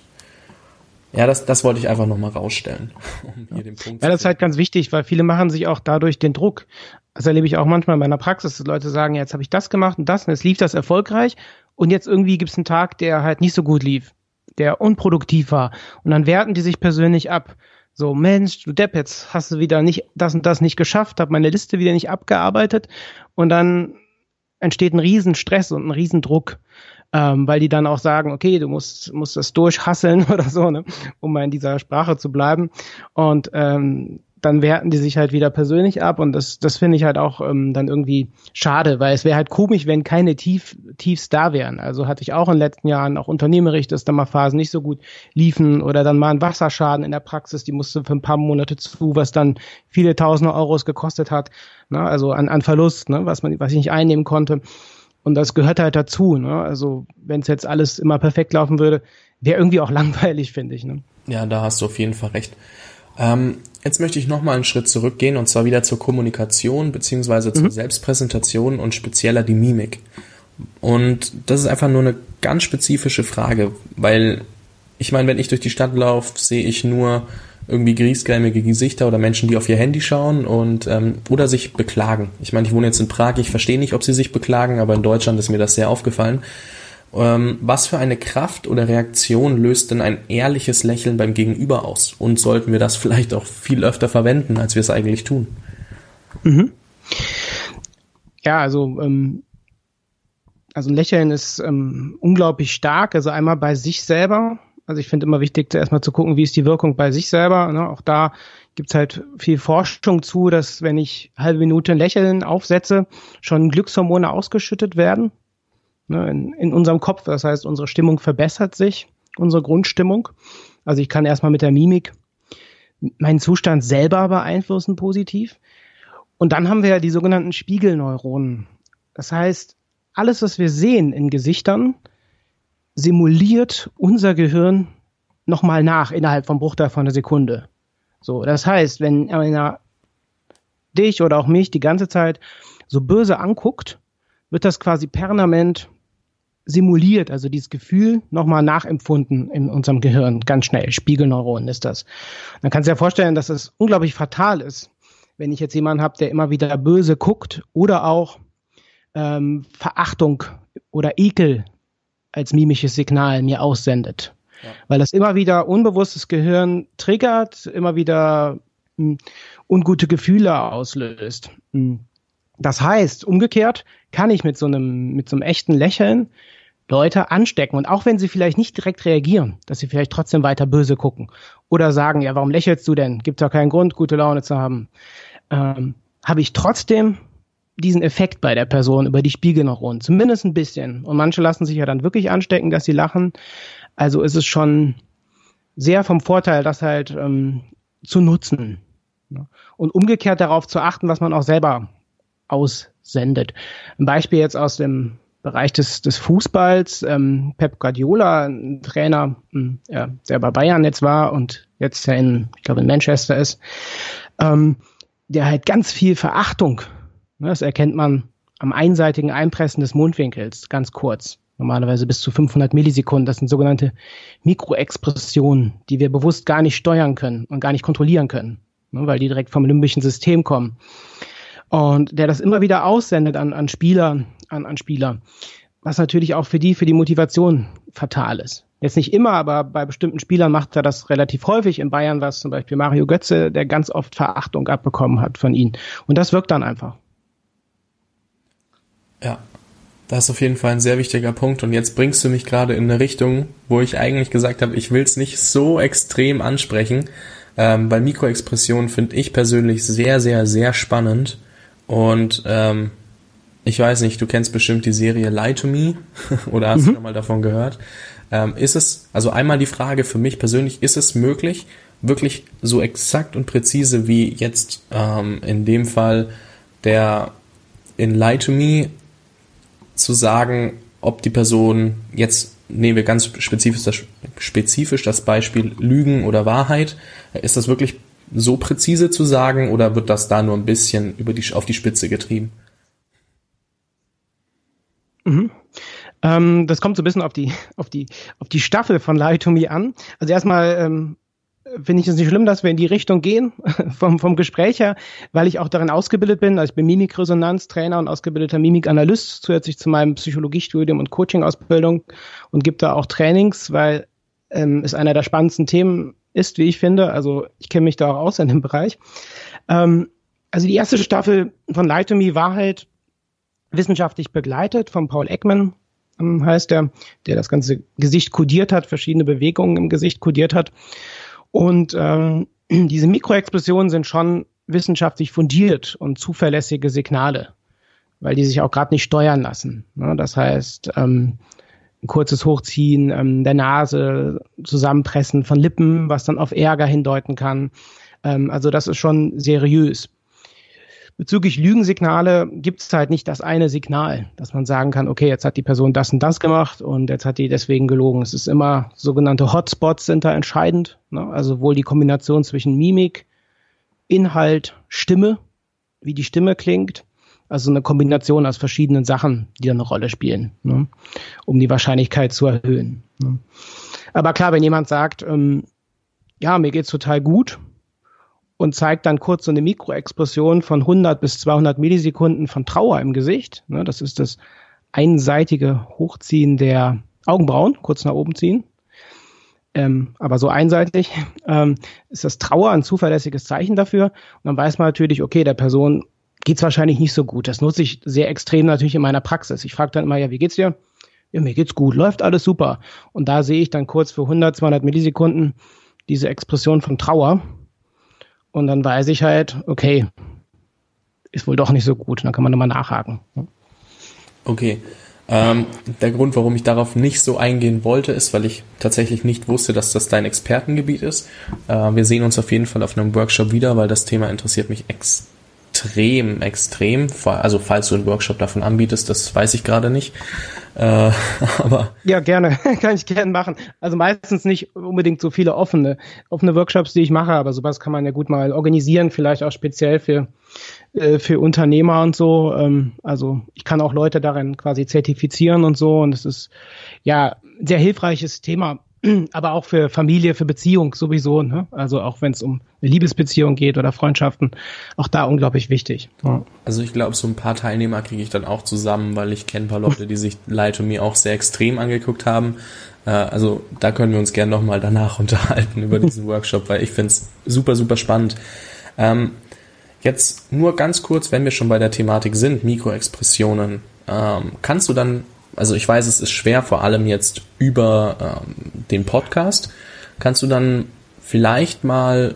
ja, das, das wollte ich einfach nochmal rausstellen. [laughs] Um hier den Punkt ja, das ist halt ganz wichtig, weil viele machen sich auch dadurch den Druck. Das erlebe ich auch manchmal in meiner Praxis, dass Leute sagen, jetzt habe ich das gemacht und das und jetzt lief das erfolgreich und jetzt irgendwie gibt es einen Tag, der halt nicht so gut lief, der unproduktiv war und dann werten die sich persönlich ab. So, Mensch, du Depp, jetzt hast du wieder nicht das und das nicht geschafft, habe meine Liste wieder nicht abgearbeitet und dann entsteht ein Riesenstress und ein Riesendruck, ähm, weil die dann auch sagen, okay, du musst, musst das durchhasseln [laughs] oder so, ne, um mal in dieser Sprache zu bleiben. Und ähm, dann werten die sich halt wieder persönlich ab und das, das finde ich halt auch ähm, dann irgendwie schade, weil es wäre halt komisch, wenn keine Tief, Tiefs da wären. Also hatte ich auch in den letzten Jahren auch unternehmerisch, dass da mal Phasen nicht so gut liefen oder dann mal ein Wasserschaden in der Praxis, die musste für ein paar Monate zu, was dann viele tausende Euros gekostet hat, ne? also an, an Verlust, ne? was man, was ich nicht einnehmen konnte. Und das gehört halt dazu. Ne? Also wenn es jetzt alles immer perfekt laufen würde, wäre irgendwie auch [laughs] langweilig, finde ich. Ne? Ja, da hast du auf jeden Fall recht. Ähm, jetzt möchte ich nochmal einen Schritt zurückgehen und zwar wieder zur Kommunikation beziehungsweise zur mhm. Selbstpräsentation und spezieller die Mimik. Und das ist einfach nur eine ganz spezifische Frage, weil ich meine, wenn ich durch die Stadt laufe, sehe ich nur irgendwie griesgrämige Gesichter oder Menschen, die auf ihr Handy schauen und ähm, oder sich beklagen. Ich meine, ich wohne jetzt in Prag, ich verstehe nicht, ob sie sich beklagen, aber in Deutschland ist mir das sehr aufgefallen. Ähm, was für eine Kraft oder Reaktion löst denn ein ehrliches Lächeln beim Gegenüber aus? Und sollten wir das vielleicht auch viel öfter verwenden, als wir es eigentlich tun? Mhm. Ja, also ähm, also ein Lächeln ist ähm, unglaublich stark. Also einmal bei sich selber. Also ich finde immer wichtig, zuerst mal zu gucken, wie ist die Wirkung bei sich selber. Ne? Auch da gibt's halt viel Forschung zu, dass wenn ich halbe Minute Lächeln aufsetze, schon Glückshormone ausgeschüttet werden ne, in, in unserem Kopf. Das heißt, unsere Stimmung verbessert sich, unsere Grundstimmung. Also ich kann erstmal mit der Mimik meinen Zustand selber beeinflussen positiv. Und dann haben wir ja die sogenannten Spiegelneuronen. Das heißt, alles, was wir sehen in Gesichtern, simuliert unser Gehirn nochmal nach innerhalb vom Bruchteil von einer Sekunde. So, das heißt, wenn einer dich oder auch mich die ganze Zeit so böse anguckt, wird das quasi permanent simuliert, also dieses Gefühl nochmal nachempfunden in unserem Gehirn, ganz schnell. Spiegelneuronen ist das. Man kann sich ja vorstellen, dass das unglaublich fatal ist, wenn ich jetzt jemanden habe, der immer wieder böse guckt oder auch ähm, Verachtung oder Ekel als mimisches Signal mir aussendet. Ja. Weil das immer wieder unbewusstes Gehirn triggert, immer wieder mh, hm, ungute Gefühle auslöst. Mh. Hm. Das heißt, umgekehrt kann ich mit so einem, mit so einem echten Lächeln Leute anstecken. Und auch wenn sie vielleicht nicht direkt reagieren, dass sie vielleicht trotzdem weiter böse gucken oder sagen, ja, warum lächelst du denn? Gibt ja keinen Grund, gute Laune zu haben. Ähm, habe ich trotzdem diesen Effekt bei der Person über die Spiegelneuronen, zumindest ein bisschen. Und manche lassen sich ja dann wirklich anstecken, dass sie lachen. Also ist es schon sehr vom Vorteil, das halt ähm, zu nutzen. Und umgekehrt darauf zu achten, was man auch selber aussendet. Ein Beispiel jetzt aus dem Bereich des, des Fußballs. Ähm, Pep Guardiola, ein Trainer, hm, ja, der bei Bayern jetzt war und jetzt ja in, ich glaube in Manchester ist, ähm, der halt ganz viel Verachtung, ne, das erkennt man am einseitigen Einpressen des Mundwinkels, ganz kurz. Normalerweise bis zu 500 Millisekunden. Das sind sogenannte Mikroexpressionen, die wir bewusst gar nicht steuern können und gar nicht kontrollieren können, ne, weil die direkt vom limbischen System kommen. Und der das immer wieder aussendet an, an Spieler, an, an Spieler. Was natürlich auch für die, für die Motivation fatal ist. Jetzt nicht immer, aber bei bestimmten Spielern macht er das relativ häufig. In Bayern war es zum Beispiel Mario Götze, der ganz oft Verachtung abbekommen hat von ihnen. Und das wirkt dann einfach. Ja, das ist auf jeden Fall ein sehr wichtiger Punkt. Und jetzt bringst du mich gerade in eine Richtung, wo ich eigentlich gesagt habe, ich will es nicht so extrem ansprechen. Ähm, bei Mikroexpressionen finde ich persönlich sehr, sehr, sehr spannend. Und ähm, ich weiß nicht, du kennst bestimmt die Serie Lie to Me [laughs] oder hast mhm. du mal davon gehört. Ähm, ist es, also einmal die Frage für mich persönlich, ist es möglich, wirklich so exakt und präzise wie jetzt ähm, in dem Fall der in Lie to Me zu sagen, ob die Person jetzt nehmen wir ganz spezifisch das, spezifisch das Beispiel Lügen oder Wahrheit. Ist das wirklich so präzise zu sagen oder wird das da nur ein bisschen über die, auf die Spitze getrieben? Mhm. Ähm, das kommt so ein bisschen auf die, auf die, auf die Staffel von Lie to Me an. Also erstmal ähm, finde ich es nicht schlimm, dass wir in die Richtung gehen, [laughs] vom, vom Gespräch her, weil ich auch darin ausgebildet bin. Also ich bin Mimikresonanztrainer und ausgebildeter Mimikanalyst, zusätzlich zu meinem Psychologiestudium und Coaching-Ausbildung und gibt da auch Trainings, weil ähm, es einer der spannendsten Themen ist, wie ich finde. Also ich kenne mich da auch aus in dem Bereich. Ähm, also die erste Staffel von Lie to Me war halt wissenschaftlich begleitet von Paul Ekman, ähm, heißt der, der das ganze Gesicht kodiert hat, verschiedene Bewegungen im Gesicht kodiert hat. Und ähm, [clears throat] diese Mikroexpressionen sind schon wissenschaftlich fundiert und zuverlässige Signale, weil die sich auch gerade nicht steuern lassen. Ne? Das heißt, ähm, ein kurzes Hochziehen ähm, der Nase, Zusammenpressen von Lippen, was dann auf Ärger hindeuten kann. Ähm, also das ist schon seriös. Bezüglich Lügensignale gibt es halt nicht das eine Signal, dass man sagen kann, okay, jetzt hat die Person das und das gemacht und jetzt hat die deswegen gelogen. Es ist immer sogenannte Hotspots sind da entscheidend. Ne? Also wohl die Kombination zwischen Mimik, Inhalt, Stimme, wie die Stimme klingt. Also eine Kombination aus verschiedenen Sachen, die da eine Rolle spielen, ne? um die Wahrscheinlichkeit zu erhöhen. Ne? Aber klar, wenn jemand sagt, ähm, ja, mir geht's total gut, und zeigt dann kurz so eine Mikroexpression von 100 bis 200 Millisekunden von Trauer im Gesicht. Ne, das ist das einseitige Hochziehen der Augenbrauen, kurz nach oben ziehen. Ähm, aber so einseitig ähm, ist das Trauer ein zuverlässiges Zeichen dafür. Und dann weiß man natürlich, okay, der Person geht's wahrscheinlich nicht so gut. Das nutze ich sehr extrem natürlich in meiner Praxis. Ich frage dann immer, ja, wie geht's dir? Ja, mir geht's gut, läuft alles super. Und da sehe ich dann kurz für 100, 200 Millisekunden diese Expression von Trauer und dann weiß ich halt, okay, ist wohl doch nicht so gut. Dann kann man nochmal nachhaken. Okay. Ähm, der Grund, warum ich darauf nicht so eingehen wollte, ist, weil ich tatsächlich nicht wusste, dass das dein Expertengebiet ist. Äh, wir sehen uns auf jeden Fall auf einem Workshop wieder, weil das Thema interessiert mich extrem, extrem. Also falls du einen Workshop davon anbietest, das weiß ich gerade nicht. Äh, [laughs] aber ja, gerne, [laughs] kann ich gerne machen. Also meistens nicht unbedingt so viele offene, offene Workshops, die ich mache, aber sowas kann man ja gut mal organisieren, vielleicht auch speziell für äh, für Unternehmer und so. Ähm, also ich kann auch Leute darin quasi zertifizieren und so und es ist ja sehr hilfreiches Thema [clears throat] aber auch für Familie, für Beziehung sowieso. Ne? Also auch wenn es um eine Liebesbeziehung geht oder Freundschaften, auch da unglaublich wichtig. Ja. Also ich glaube, so ein paar Teilnehmer kriege ich dann auch zusammen, weil ich kenne ein paar Leute, die sich Light Me auch sehr extrem angeguckt haben. Äh, also da können wir uns gerne nochmal danach [laughs] unterhalten über diesen Workshop, weil ich finde es super, super spannend. Ähm, jetzt nur ganz kurz, wenn wir schon bei der Thematik sind, Mikroexpressionen. Ähm, kannst du dann also ich weiß, es ist schwer, vor allem jetzt über ähm, den Podcast. Kannst du dann vielleicht mal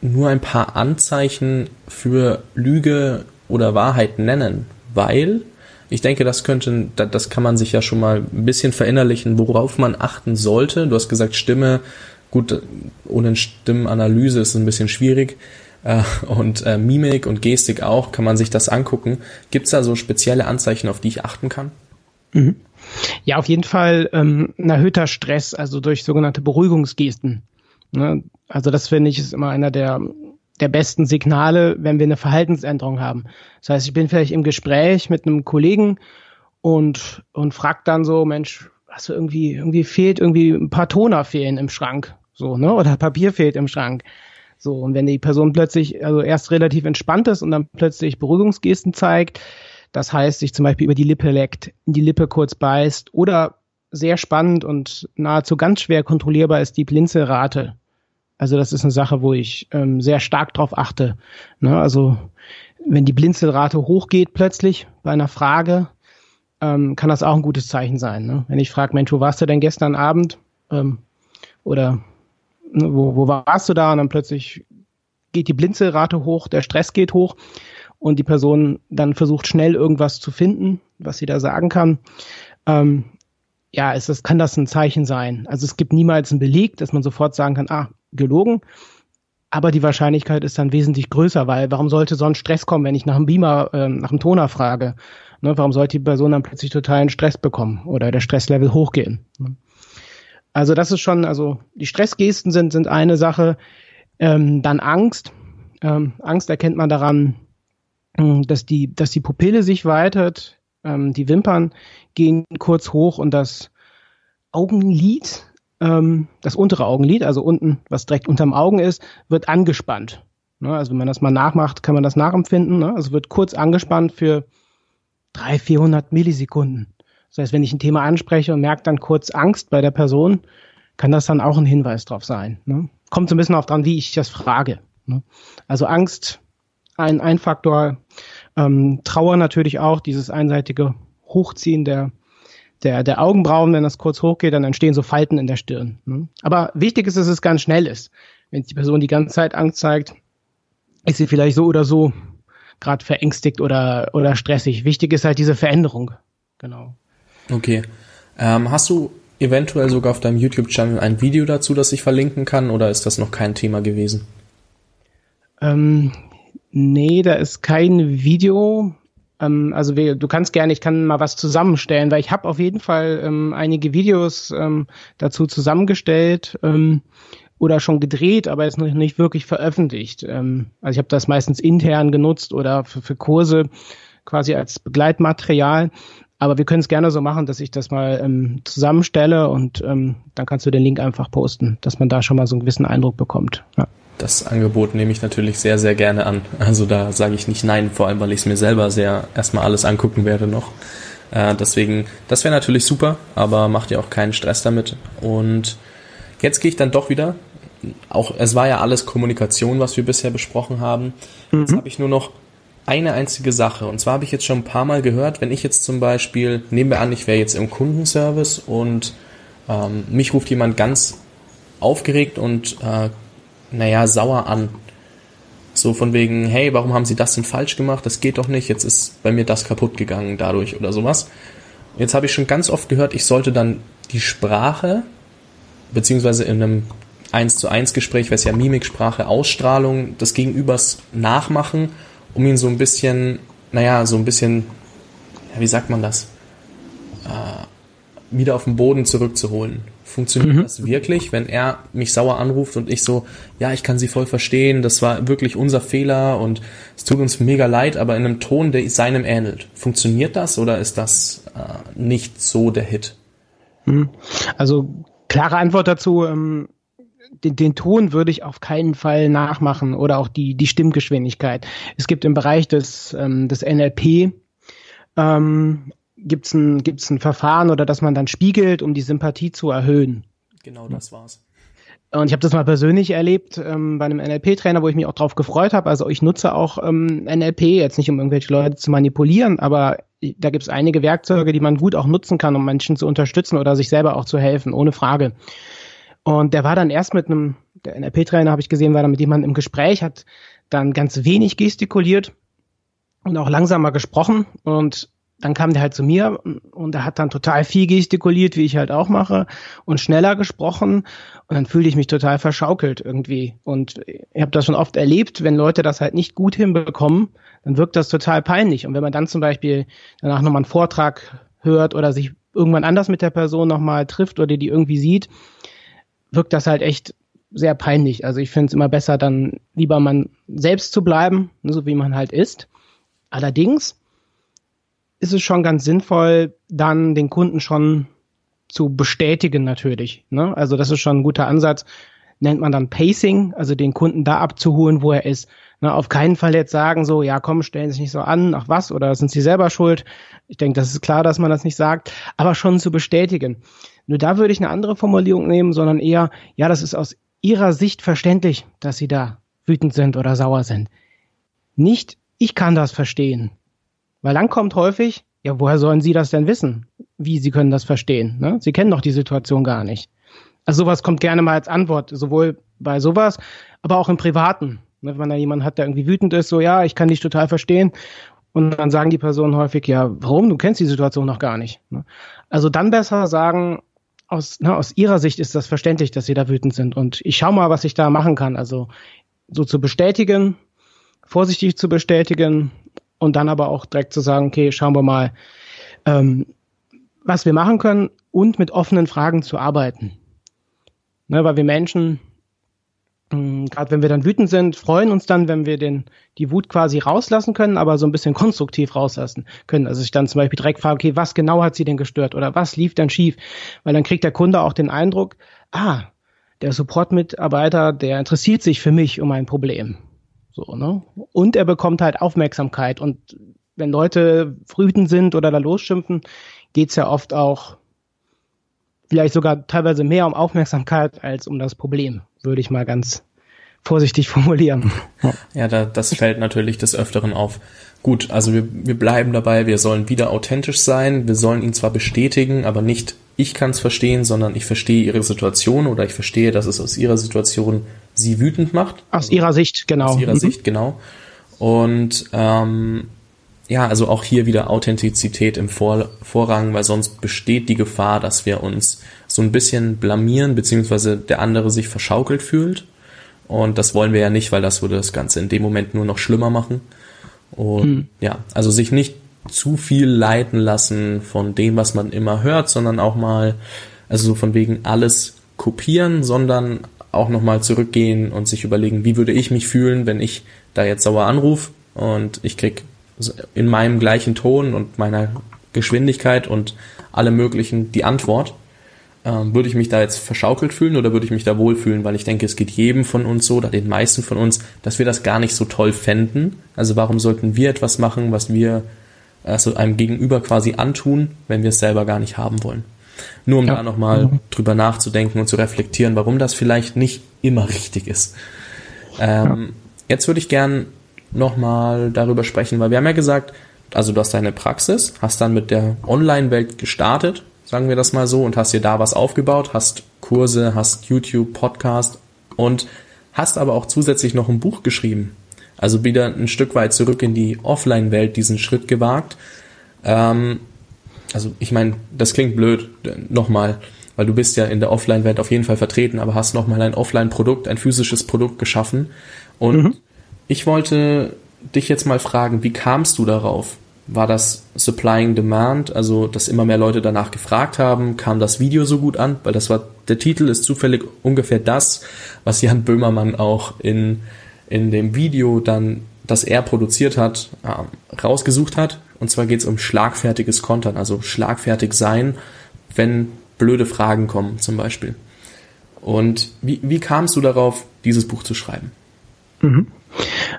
nur ein paar Anzeichen für Lüge oder Wahrheit nennen? Weil ich denke, das könnte, das kann man sich ja schon mal ein bisschen verinnerlichen, worauf man achten sollte. Du hast gesagt, Stimme, gut, ohne Stimmenanalyse ist es ein bisschen schwierig. Äh, und äh, Mimik und Gestik auch, kann man sich das angucken. Gibt es da so spezielle Anzeichen, auf die ich achten kann? Mhm. Ja, auf jeden Fall ähm, ein erhöhter Stress, also durch sogenannte Beruhigungsgesten. Ne? Also das finde ich ist immer einer der der besten Signale, wenn wir eine Verhaltensänderung haben. Das heißt, ich bin vielleicht im Gespräch mit einem Kollegen und und frag dann so, Mensch, was irgendwie irgendwie fehlt irgendwie ein paar Toner fehlen im Schrank, so ne oder Papier fehlt im Schrank. So und wenn die Person plötzlich also erst relativ entspannt ist und dann plötzlich Beruhigungsgesten zeigt, das heißt, sich zum Beispiel über die Lippe leckt, in die Lippe kurz beißt oder sehr spannend und nahezu ganz schwer kontrollierbar ist die Blinzelrate. Also das ist eine Sache, wo ich ähm, sehr stark drauf achte. Ne? Also wenn die Blinzelrate hochgeht plötzlich bei einer Frage, ähm, kann das auch ein gutes Zeichen sein. Ne? Wenn ich frage, Mensch, wo warst du denn gestern Abend? Ähm, oder ne, wo, wo warst du da? Und dann plötzlich geht die Blinzelrate hoch, der Stress geht hoch und die Person dann versucht schnell irgendwas zu finden, was sie da sagen kann, ähm, ja, ist das, kann das ein Zeichen sein. Also es gibt niemals einen Beleg, dass man sofort sagen kann, ah, gelogen. Aber die Wahrscheinlichkeit ist dann wesentlich größer, weil warum sollte sonst Stress kommen, wenn ich nach einem Beamer, äh, nach einem Toner frage? Ne, warum sollte die Person dann plötzlich totalen Stress bekommen oder der Stresslevel hochgehen? Ne? Also das ist schon, also die Stressgesten sind, sind eine Sache. Ähm, dann Angst. Ähm, Angst erkennt man daran, dass die, dass die Pupille sich weitet, ähm, die Wimpern gehen kurz hoch und das Augenlid, ähm, das untere Augenlid, also unten, was direkt unterm Augen ist, wird angespannt. Ne, also wenn man das mal nachmacht, kann man das nachempfinden. Ne? Also wird kurz angespannt für 300, 400 Millisekunden. Das heißt, wenn ich ein Thema anspreche und merke dann kurz Angst bei der Person, kann das dann auch ein Hinweis drauf sein. Ne? Kommt so ein bisschen auf dran, wie ich das frage. Ne? Also Angst, ein, ein Faktor. Ähm, Trauer natürlich auch, dieses einseitige Hochziehen der, der, der Augenbrauen, wenn das kurz hochgeht, dann entstehen so Falten in der Stirn. Ne? Aber wichtig ist, dass es ganz schnell ist. Wenn die Person die ganze Zeit Angst zeigt, ist sie vielleicht so oder so gerade verängstigt oder, oder stressig. Wichtig ist halt diese Veränderung. Genau. Okay. Ähm, hast du eventuell sogar auf deinem YouTube-Channel ein Video dazu, das ich verlinken kann, oder ist das noch kein Thema gewesen? Ähm, nee, da ist kein Video. Ähm, also wir, du kannst gerne, ich kann mal was zusammenstellen, weil ich habe auf jeden Fall ähm, einige Videos ähm, dazu zusammengestellt ähm, oder schon gedreht, aber jetzt noch nicht wirklich veröffentlicht. Ähm, also ich habe das meistens intern genutzt oder für, für Kurse quasi als Begleitmaterial. Aber wir können es gerne so machen, dass ich das mal ähm, zusammenstelle und ähm, dann kannst du den Link einfach posten, dass man da schon mal so einen gewissen Eindruck bekommt. Ja. Das Angebot nehme ich natürlich sehr, sehr gerne an. Also da sage ich nicht nein, vor allem weil ich es mir selber sehr erstmal alles angucken werde noch. Äh, deswegen, das wäre natürlich super, aber macht ihr auch keinen Stress damit. Und jetzt gehe ich dann doch wieder. Auch es war ja alles Kommunikation, was wir bisher besprochen haben. Mhm. Jetzt habe ich nur noch eine einzige Sache. Und zwar habe ich jetzt schon ein paar Mal gehört, wenn ich jetzt zum Beispiel, nehmen wir an, ich wäre jetzt im Kundenservice und ähm, mich ruft jemand ganz aufgeregt und äh, naja, sauer an. So von wegen, hey, warum haben Sie das denn falsch gemacht? Das geht doch nicht, jetzt ist bei mir das kaputt gegangen dadurch oder sowas. Jetzt habe ich schon ganz oft gehört, ich sollte dann die Sprache, beziehungsweise in einem 1 zu 1 Gespräch, wäre es ja Mimiksprache, Ausstrahlung des Gegenübers nachmachen um ihn so ein bisschen, naja, so ein bisschen, ja, wie sagt man das, äh, wieder auf den Boden zurückzuholen. Funktioniert mhm. das wirklich, wenn er mich sauer anruft und ich so, ja, ich kann sie voll verstehen, das war wirklich unser Fehler und es tut uns mega leid, aber in einem Ton, der seinem ähnelt. Funktioniert das oder ist das äh, nicht so der Hit? Mhm. Also klare Antwort dazu, ähm, den, den Ton würde ich auf keinen Fall nachmachen oder auch die, die Stimmgeschwindigkeit. Es gibt im Bereich des, ähm, des NLP ähm, gibt es ein, gibt's ein Verfahren oder dass man dann spiegelt, um die Sympathie zu erhöhen. Genau das war's. Und ich habe das mal persönlich erlebt ähm, bei einem NLP-Trainer, wo ich mich auch drauf gefreut habe. Also ich nutze auch ähm, NLP, jetzt nicht um irgendwelche Leute zu manipulieren, aber da gibt es einige Werkzeuge, die man gut auch nutzen kann, um Menschen zu unterstützen oder sich selber auch zu helfen, ohne Frage. Und der war dann erst mit einem, der NLP-Trainer habe ich gesehen, war dann mit jemandem im Gespräch, hat dann ganz wenig gestikuliert und auch langsamer gesprochen. Und dann kam der halt zu mir und er hat dann total viel gestikuliert, wie ich halt auch mache, und schneller gesprochen. Und dann fühlte ich mich total verschaukelt irgendwie. Und ich habe das schon oft erlebt, wenn Leute das halt nicht gut hinbekommen, dann wirkt das total peinlich. Und wenn man dann zum Beispiel danach nochmal einen Vortrag hört oder sich irgendwann anders mit der Person nochmal trifft oder die irgendwie sieht, wirkt das halt echt sehr peinlich. Also ich finde es immer besser, dann lieber man selbst zu bleiben, ne, so wie man halt ist. Allerdings ist es schon ganz sinnvoll, dann den Kunden schon zu bestätigen natürlich. Ne? Also das ist schon ein guter Ansatz. Nennt man dann Pacing, also den Kunden da abzuholen, wo er ist. Ne, auf keinen Fall jetzt sagen so, ja komm, stellen Sie sich nicht so an, ach was, oder sind Sie selber schuld? Ich denke, das ist klar, dass man das nicht sagt, aber schon zu bestätigen. Nur da würde ich eine andere Formulierung nehmen, sondern eher, ja, das ist aus Ihrer Sicht verständlich, dass Sie da wütend sind oder sauer sind. Nicht, ich kann das verstehen. Weil dann kommt häufig, ja, woher sollen Sie das denn wissen? Wie Sie können das verstehen? Ne? Sie kennen doch die Situation gar nicht. Also sowas kommt gerne mal als Antwort, sowohl bei sowas, aber auch im Privaten. Ne, wenn da jemand hat, der irgendwie wütend ist, so ja, ich kann dich total verstehen. Und dann sagen die Personen häufig, ja, warum? Du kennst die Situation noch gar nicht. Ne? Also dann besser sagen, aus, ne, aus ihrer Sicht ist das verständlich, dass sie da wütend sind. Und ich schau mal, was ich da machen kann. Also so zu bestätigen, vorsichtig zu bestätigen und dann aber auch direkt zu sagen, okay, schauen wir mal, ähm, was wir machen können und mit offenen Fragen zu arbeiten. Ne, weil wir Menschen Mm, Gerade wenn wir dann wütend sind, freuen uns dann, wenn wir den, die Wut quasi rauslassen können, aber so ein bisschen konstruktiv rauslassen können. Also ich dann zum Beispiel direkt frage, okay, was genau hat sie denn gestört oder was lief denn schief? Weil dann kriegt der Kunde auch den Eindruck, ah, der Support-Mitarbeiter, der interessiert sich für mich um ein Problem. So, ne? Und er bekommt halt Aufmerksamkeit. Und wenn Leute wütend sind oder da losschimpfen, geht's ja oft auch vielleicht sogar teilweise mehr um Aufmerksamkeit als um das Problem würde ich mal ganz vorsichtig [laughs] formulieren. Ja, da, das fällt natürlich des Öfteren auf. Gut, also wir, wir bleiben dabei, wir sollen wieder authentisch sein, wir sollen ihn zwar bestätigen, aber nicht ich kann es verstehen, sondern ich verstehe ihre Situation oder ich verstehe, dass es aus ihrer Situation sie wütend macht. Aus ihrer Sicht, genau. Aus ihrer mhm. Sicht, genau. Und ähm, ja, also auch hier wieder Authentizität im Vor Vorrang, weil sonst besteht die Gefahr, dass wir uns so ein bisschen blamieren, beziehungsweise der andere sich verschaukelt fühlt. Und das wollen wir ja nicht, weil das würde das Ganze in dem Moment nur noch schlimmer machen. Und hm. ja, also sich nicht zu viel leiten lassen von dem, was man immer hört, sondern auch mal, also so von wegen alles kopieren, sondern auch nochmal zurückgehen und sich überlegen, wie würde ich mich fühlen, wenn ich da jetzt sauer anrufe und ich krieg in meinem gleichen Ton und meiner Geschwindigkeit und alle möglichen die Antwort. Ähm, würde ich mich da jetzt verschaukelt fühlen oder würde ich mich da wohlfühlen? Weil ich denke, es geht jedem von uns so oder den meisten von uns, dass wir das gar nicht so toll fänden. Also warum sollten wir etwas machen, was wir also einem Gegenüber quasi antun, wenn wir es selber gar nicht haben wollen? Nur um ja. da nochmal mhm. drüber nachzudenken und zu reflektieren, warum das vielleicht nicht immer richtig ist. Ähm, ja. Jetzt würde ich gern nochmal darüber sprechen, weil wir haben ja gesagt, also du hast deine Praxis, hast dann mit der Online-Welt gestartet, sagen wir das mal so, und hast dir da was aufgebaut, hast Kurse, hast YouTube, Podcast und hast aber auch zusätzlich noch ein Buch geschrieben. Also wieder ein Stück weit zurück in die Offline-Welt diesen Schritt gewagt. Ähm, also ich meine, das klingt blöd, nochmal, weil du bist ja in der Offline-Welt auf jeden Fall vertreten, aber hast nochmal ein Offline-Produkt, ein physisches Produkt geschaffen. Und mhm. Ich wollte dich jetzt mal fragen, wie kamst du darauf? War das Supplying Demand, also dass immer mehr Leute danach gefragt haben? Kam das Video so gut an? Weil das war, der Titel ist zufällig ungefähr das, was Jan Böhmermann auch in, in dem Video dann, das er produziert hat, äh, rausgesucht hat. Und zwar geht es um schlagfertiges Content, also schlagfertig sein, wenn blöde Fragen kommen zum Beispiel. Und wie, wie kamst du darauf, dieses Buch zu schreiben? Mhm.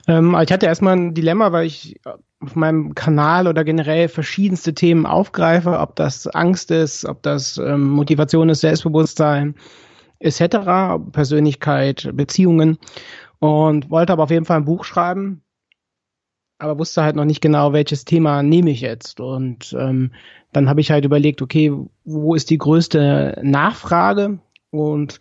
Ähm, ich hatte erstmal ein Dilemma, weil ich auf meinem Kanal oder generell verschiedenste Themen aufgreife, ob das Angst ist, ob das ähm, Motivation ist, Selbstbewusstsein etc., Persönlichkeit, Beziehungen und wollte aber auf jeden Fall ein Buch schreiben, aber wusste halt noch nicht genau, welches Thema nehme ich jetzt. Und ähm, dann habe ich halt überlegt, okay, wo ist die größte Nachfrage? Und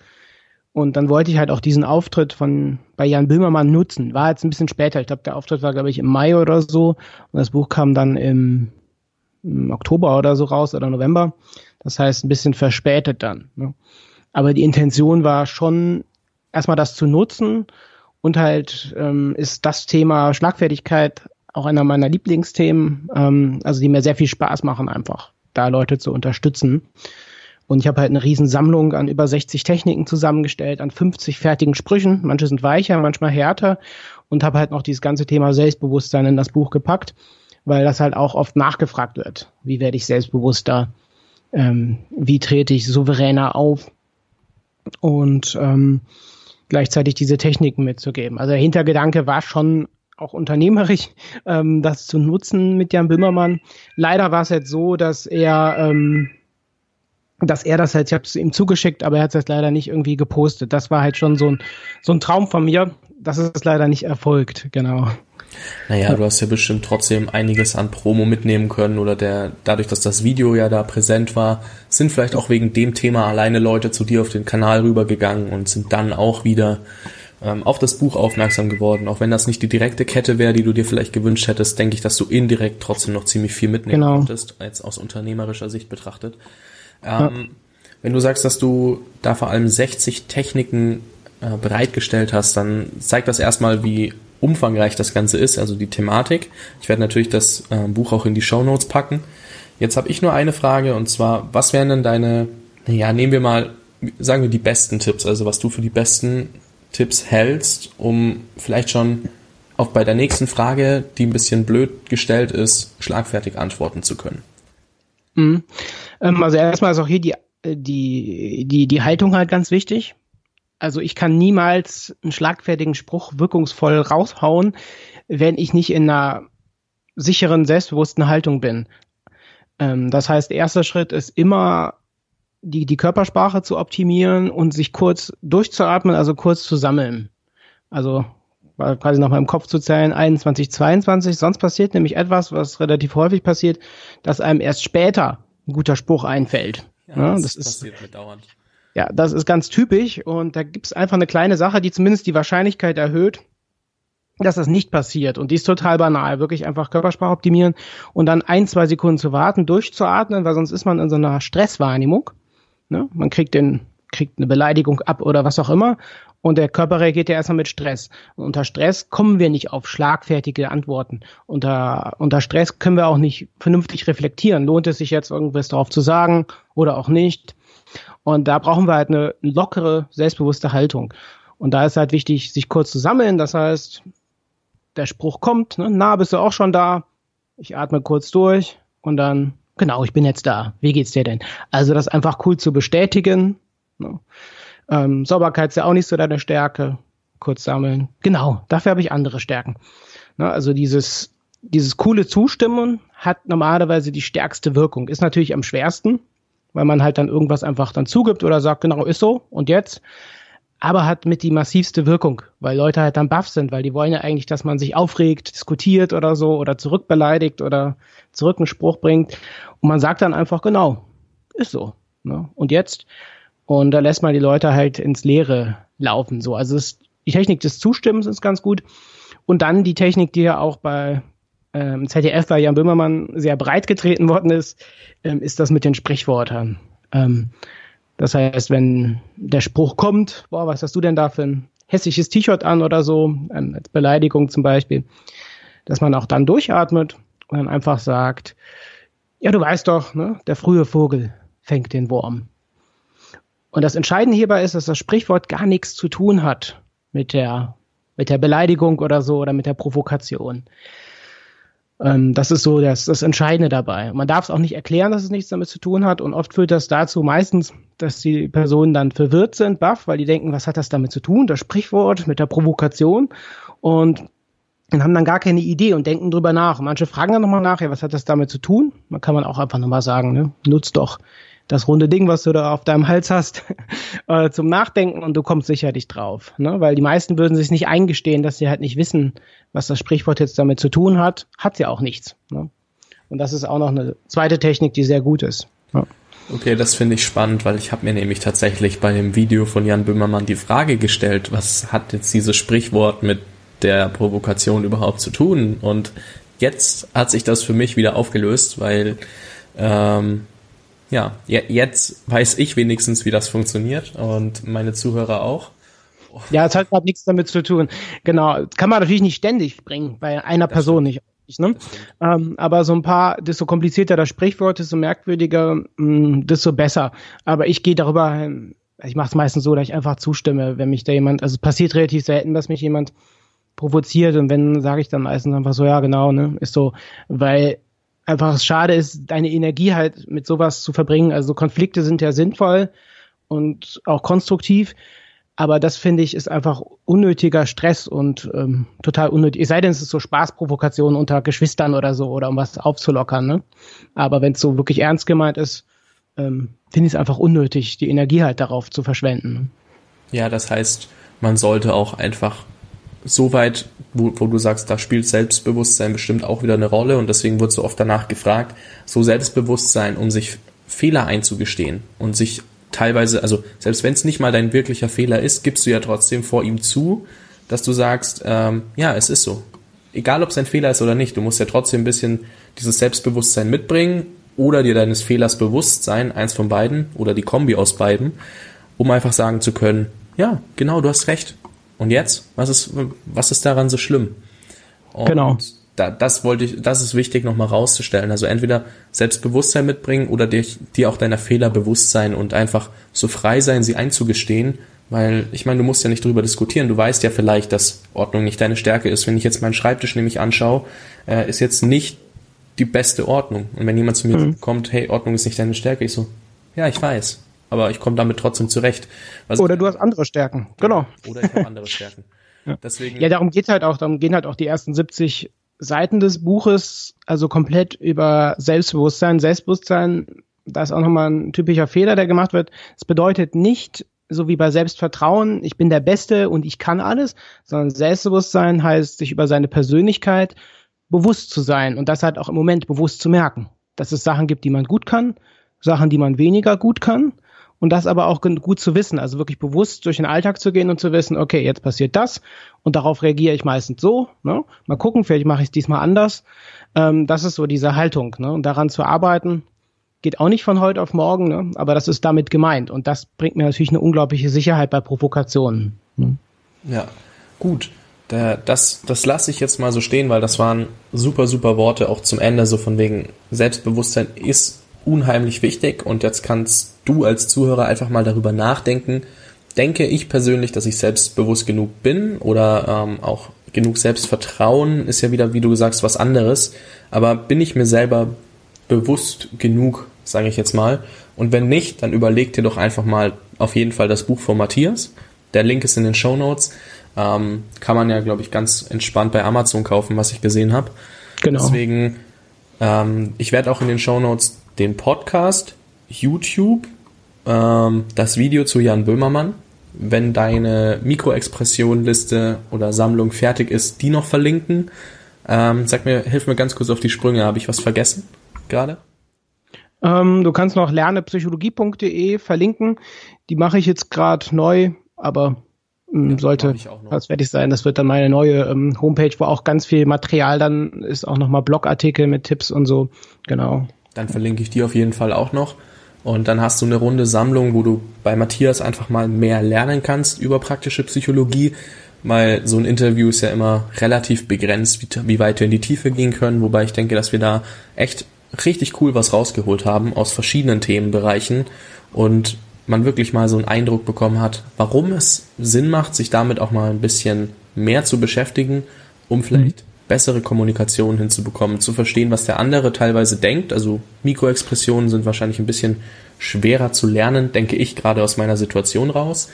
und dann wollte ich halt auch diesen Auftritt von bei Jan Böhmermann nutzen. War jetzt ein bisschen später. Ich glaube, der Auftritt war, glaube ich, im Mai oder so. Und das Buch kam dann im, im, Oktober oder so raus oder November. Das heißt, ein bisschen verspätet dann. Ne? Aber die Intention war schon, erstmal das zu nutzen und halt ähm, ist das Thema Schlagfertigkeit auch einer meiner Lieblingsthemen, ähm, also die mir sehr viel Spaß machen, einfach da Leute zu unterstützen. Und ich habe halt eine riesen Sammlung an über 60 Techniken zusammengestellt, an 50 fertigen Sprüchen. Manche sind weicher, manchmal härter. Und habe halt noch dieses ganze Thema Selbstbewusstsein in das Buch gepackt, weil das halt auch oft nachgefragt wird. Wie werde ich selbstbewusster? Ähm, wie trete ich souveräner auf? Und ähm, gleichzeitig diese Techniken mitzugeben. Also der Hintergedanke war schon auch unternehmerisch, [laughs] ähm, das zu nutzen mit Jan Bimmermann. Leider war es jetzt so, dass er ähm, dass er das halt, ich habe es ihm zugeschickt, aber er hat es leider nicht irgendwie gepostet. Das war halt schon so ein, so ein Traum von mir. Das ist leider nicht erfolgt, genau. Naja, du hast ja bestimmt trotzdem einiges an Promo mitnehmen können oder der, dadurch, dass das Video ja da präsent war, sind vielleicht auch wegen dem Thema alleine Leute zu dir auf den Kanal rübergegangen und sind dann auch wieder ähm, auf das Buch aufmerksam geworden. Auch wenn das nicht die direkte Kette wäre, die du dir vielleicht gewünscht hättest, denke ich, dass du indirekt trotzdem noch ziemlich viel mitnehmen genau. konntest, als aus unternehmerischer Sicht betrachtet. Ähm, ja. Wenn du sagst, dass du da vor allem 60 Techniken äh, bereitgestellt hast, dann zeigt das erstmal, wie umfangreich das Ganze ist, also die Thematik. Ich werde natürlich das äh, Buch auch in die Show Notes packen. Jetzt habe ich nur eine Frage und zwar, was wären denn deine, ja, nehmen wir mal, sagen wir die besten Tipps, also was du für die besten Tipps hältst, um vielleicht schon auch bei der nächsten Frage, die ein bisschen blöd gestellt ist, schlagfertig antworten zu können. Mhm. Ähm, also erstmal ist auch hier die, die, die, die Haltung halt ganz wichtig. Also ich kann niemals einen schlagfertigen Spruch wirkungsvoll raushauen, wenn ich nicht in einer sicheren, selbstbewussten Haltung bin. Ähm, das heißt, erster Schritt ist immer die, die Körpersprache zu optimieren und sich kurz durchzuatmen, also kurz zu sammeln. Also quasi nochmal im Kopf zu zählen, 21, 22. Sonst passiert nämlich etwas, was relativ häufig passiert, dass einem erst später ein guter Spruch einfällt. Ja, ja das, das ist, passiert mit dauernd. Ja, das ist ganz typisch und da gibt es einfach eine kleine Sache, die zumindest die Wahrscheinlichkeit erhöht, dass das nicht passiert. Und die ist total banal. Wirklich einfach Körpersprache optimieren und dann ein, zwei Sekunden zu warten, durchzuatmen, weil sonst ist man in so einer Stresswahrnehmung. Ne? Man kriegt den, kriegt eine Beleidigung ab oder was auch immer. Und der Körper reagiert ja erstmal mit Stress. Und unter Stress kommen wir nicht auf schlagfertige Antworten. Unter, unter Stress können wir auch nicht vernünftig reflektieren. Lohnt es sich jetzt irgendwas darauf zu sagen oder auch nicht? Und da brauchen wir halt eine lockere, selbstbewusste Haltung. Und da ist halt wichtig, sich kurz zu sammeln. Das heißt, der Spruch kommt, ne? na, bist du auch schon da? Ich atme kurz durch und dann, genau, ich bin jetzt da. Wie geht's dir denn? Also das einfach cool zu bestätigen. Ne? Ähm, Sauberkeit ist ja auch nicht so deine Stärke. Kurz sammeln. Genau, dafür habe ich andere Stärken. Ne? Also dieses, dieses coole Zustimmen hat normalerweise die stärkste Wirkung. Ist natürlich am schwersten, weil man halt dann irgendwas einfach dann zugibt oder sagt, genau, ist so und jetzt. Aber hat mit die massivste Wirkung, weil Leute halt dann baff sind, weil die wollen ja eigentlich, dass man sich aufregt, diskutiert oder so oder zurückbeleidigt oder zurück einen Spruch bringt. Und man sagt dann einfach, genau, ist so. Ne? Und jetzt? Und da lässt man die Leute halt ins Leere laufen. So, also es, die Technik des Zustimmens ist ganz gut. Und dann die Technik, die ja auch bei ähm, ZDF bei Jan Böhmermann sehr breit getreten worden ist, ähm, ist das mit den Sprichwörtern. Ähm, das heißt, wenn der Spruch kommt, boah, was hast du denn da für ein hässliches T-Shirt an oder so, ähm, als Beleidigung zum Beispiel, dass man auch dann durchatmet und dann einfach sagt, ja, du weißt doch, ne, der frühe Vogel fängt den Wurm. Und das Entscheidende hierbei ist, dass das Sprichwort gar nichts zu tun hat mit der, mit der Beleidigung oder so oder mit der Provokation. Ähm, das ist so das, das Entscheidende dabei. Man darf es auch nicht erklären, dass es nichts damit zu tun hat. Und oft führt das dazu meistens, dass die Personen dann verwirrt sind, baff, weil die denken, was hat das damit zu tun? Das Sprichwort mit der Provokation. Und und haben dann gar keine Idee und denken drüber nach. Manche fragen dann nochmal nach, ja, was hat das damit zu tun? Man kann man auch einfach nochmal sagen, ne, nutzt doch das runde Ding, was du da auf deinem Hals hast, [laughs] äh, zum Nachdenken und du kommst sicherlich drauf. Ne? Weil die meisten würden sich nicht eingestehen, dass sie halt nicht wissen, was das Sprichwort jetzt damit zu tun hat. Hat ja auch nichts. Ne? Und das ist auch noch eine zweite Technik, die sehr gut ist. Ja. Okay, das finde ich spannend, weil ich habe mir nämlich tatsächlich bei dem Video von Jan Böhmermann die Frage gestellt, was hat jetzt dieses Sprichwort mit der Provokation überhaupt zu tun? Und jetzt hat sich das für mich wieder aufgelöst, weil ähm, ja, jetzt weiß ich wenigstens, wie das funktioniert und meine Zuhörer auch. Ja, es hat gerade nichts damit zu tun. Genau, kann man natürlich nicht ständig bringen, bei einer das Person stimmt. nicht. Ne? Ähm, aber so ein paar, desto komplizierter das Sprichwort, desto merkwürdiger, mh, mm, desto besser. Aber ich gehe darüber, ich mache es meistens so, dass ich einfach zustimme, wenn mich da jemand, also es passiert relativ selten, dass mich jemand provoziert und wenn, sage ich dann meistens einfach so, ja genau, ne, ist so, weil einfach schade ist, deine Energie halt mit sowas zu verbringen. Also Konflikte sind ja sinnvoll und auch konstruktiv, aber das finde ich ist einfach unnötiger Stress und ähm, total unnötig. Es sei denn, es ist so Spaßprovokation unter Geschwistern oder so oder um was aufzulockern. Ne? Aber wenn es so wirklich ernst gemeint ist, ähm, finde ich es einfach unnötig, die Energie halt darauf zu verschwenden. Ne? Ja, das heißt, man sollte auch einfach so weit, wo, wo du sagst, da spielt Selbstbewusstsein bestimmt auch wieder eine Rolle und deswegen wird so oft danach gefragt, so Selbstbewusstsein, um sich Fehler einzugestehen und sich teilweise, also selbst wenn es nicht mal dein wirklicher Fehler ist, gibst du ja trotzdem vor ihm zu, dass du sagst, ähm, ja, es ist so. Egal, ob es ein Fehler ist oder nicht, du musst ja trotzdem ein bisschen dieses Selbstbewusstsein mitbringen oder dir deines Fehlers bewusst sein, eins von beiden oder die Kombi aus beiden, um einfach sagen zu können, ja, genau, du hast recht. Und jetzt? Was ist, was ist daran so schlimm? Und genau. Da, das wollte ich, das ist wichtig nochmal rauszustellen. Also entweder Selbstbewusstsein mitbringen oder dir, dir auch deiner Fehler bewusst sein und einfach so frei sein, sie einzugestehen. Weil, ich meine, du musst ja nicht drüber diskutieren. Du weißt ja vielleicht, dass Ordnung nicht deine Stärke ist. Wenn ich jetzt meinen Schreibtisch nämlich anschaue, äh, ist jetzt nicht die beste Ordnung. Und wenn jemand zu mir mhm. kommt, hey, Ordnung ist nicht deine Stärke, ich so, ja, ich weiß aber ich komme damit trotzdem zurecht. Was oder du hast andere Stärken, genau. Oder ich habe andere Stärken. [laughs] ja. Deswegen. Ja, darum geht halt auch, darum gehen halt auch die ersten 70 Seiten des Buches, also komplett über Selbstbewusstsein. Selbstbewusstsein, da ist auch nochmal ein typischer Fehler, der gemacht wird. Es bedeutet nicht, so wie bei Selbstvertrauen, ich bin der Beste und ich kann alles, sondern Selbstbewusstsein heißt, sich über seine Persönlichkeit bewusst zu sein und das halt auch im Moment bewusst zu merken, dass es Sachen gibt, die man gut kann, Sachen, die man weniger gut kann und das aber auch gut zu wissen, also wirklich bewusst durch den Alltag zu gehen und zu wissen, okay, jetzt passiert das und darauf reagiere ich meistens so. Ne? Mal gucken, vielleicht mache ich es diesmal anders. Ähm, das ist so diese Haltung. Ne? Und daran zu arbeiten, geht auch nicht von heute auf morgen, ne? aber das ist damit gemeint. Und das bringt mir natürlich eine unglaubliche Sicherheit bei Provokationen. Ne? Ja, gut. Da, das, das lasse ich jetzt mal so stehen, weil das waren super, super Worte auch zum Ende, so von wegen Selbstbewusstsein ist unheimlich wichtig und jetzt kannst du als Zuhörer einfach mal darüber nachdenken. Denke ich persönlich, dass ich selbstbewusst genug bin oder ähm, auch genug Selbstvertrauen ist ja wieder, wie du sagst, was anderes. Aber bin ich mir selber bewusst genug, sage ich jetzt mal. Und wenn nicht, dann überleg dir doch einfach mal auf jeden Fall das Buch von Matthias. Der Link ist in den Show Notes. Ähm, kann man ja, glaube ich, ganz entspannt bei Amazon kaufen, was ich gesehen habe. Genau. Deswegen, ähm, ich werde auch in den Show Notes den Podcast, YouTube, ähm, das Video zu Jan Böhmermann. Wenn deine Mikroexpression-Liste oder Sammlung fertig ist, die noch verlinken. Ähm, sag mir, hilf mir ganz kurz auf die Sprünge. Habe ich was vergessen gerade? Ähm, du kannst noch lernepsychologie.de verlinken. Die mache ich jetzt gerade neu, aber ähm, ja, sollte fast fertig sein. Das wird dann meine neue ähm, Homepage, wo auch ganz viel Material dann ist, auch nochmal Blogartikel mit Tipps und so. Genau. Dann verlinke ich die auf jeden Fall auch noch. Und dann hast du eine runde Sammlung, wo du bei Matthias einfach mal mehr lernen kannst über praktische Psychologie, weil so ein Interview ist ja immer relativ begrenzt, wie, wie weit wir in die Tiefe gehen können, wobei ich denke, dass wir da echt richtig cool was rausgeholt haben aus verschiedenen Themenbereichen. Und man wirklich mal so einen Eindruck bekommen hat, warum es Sinn macht, sich damit auch mal ein bisschen mehr zu beschäftigen, um vielleicht bessere Kommunikation hinzubekommen, zu verstehen, was der andere teilweise denkt. Also Mikroexpressionen sind wahrscheinlich ein bisschen schwerer zu lernen, denke ich, gerade aus meiner Situation raus.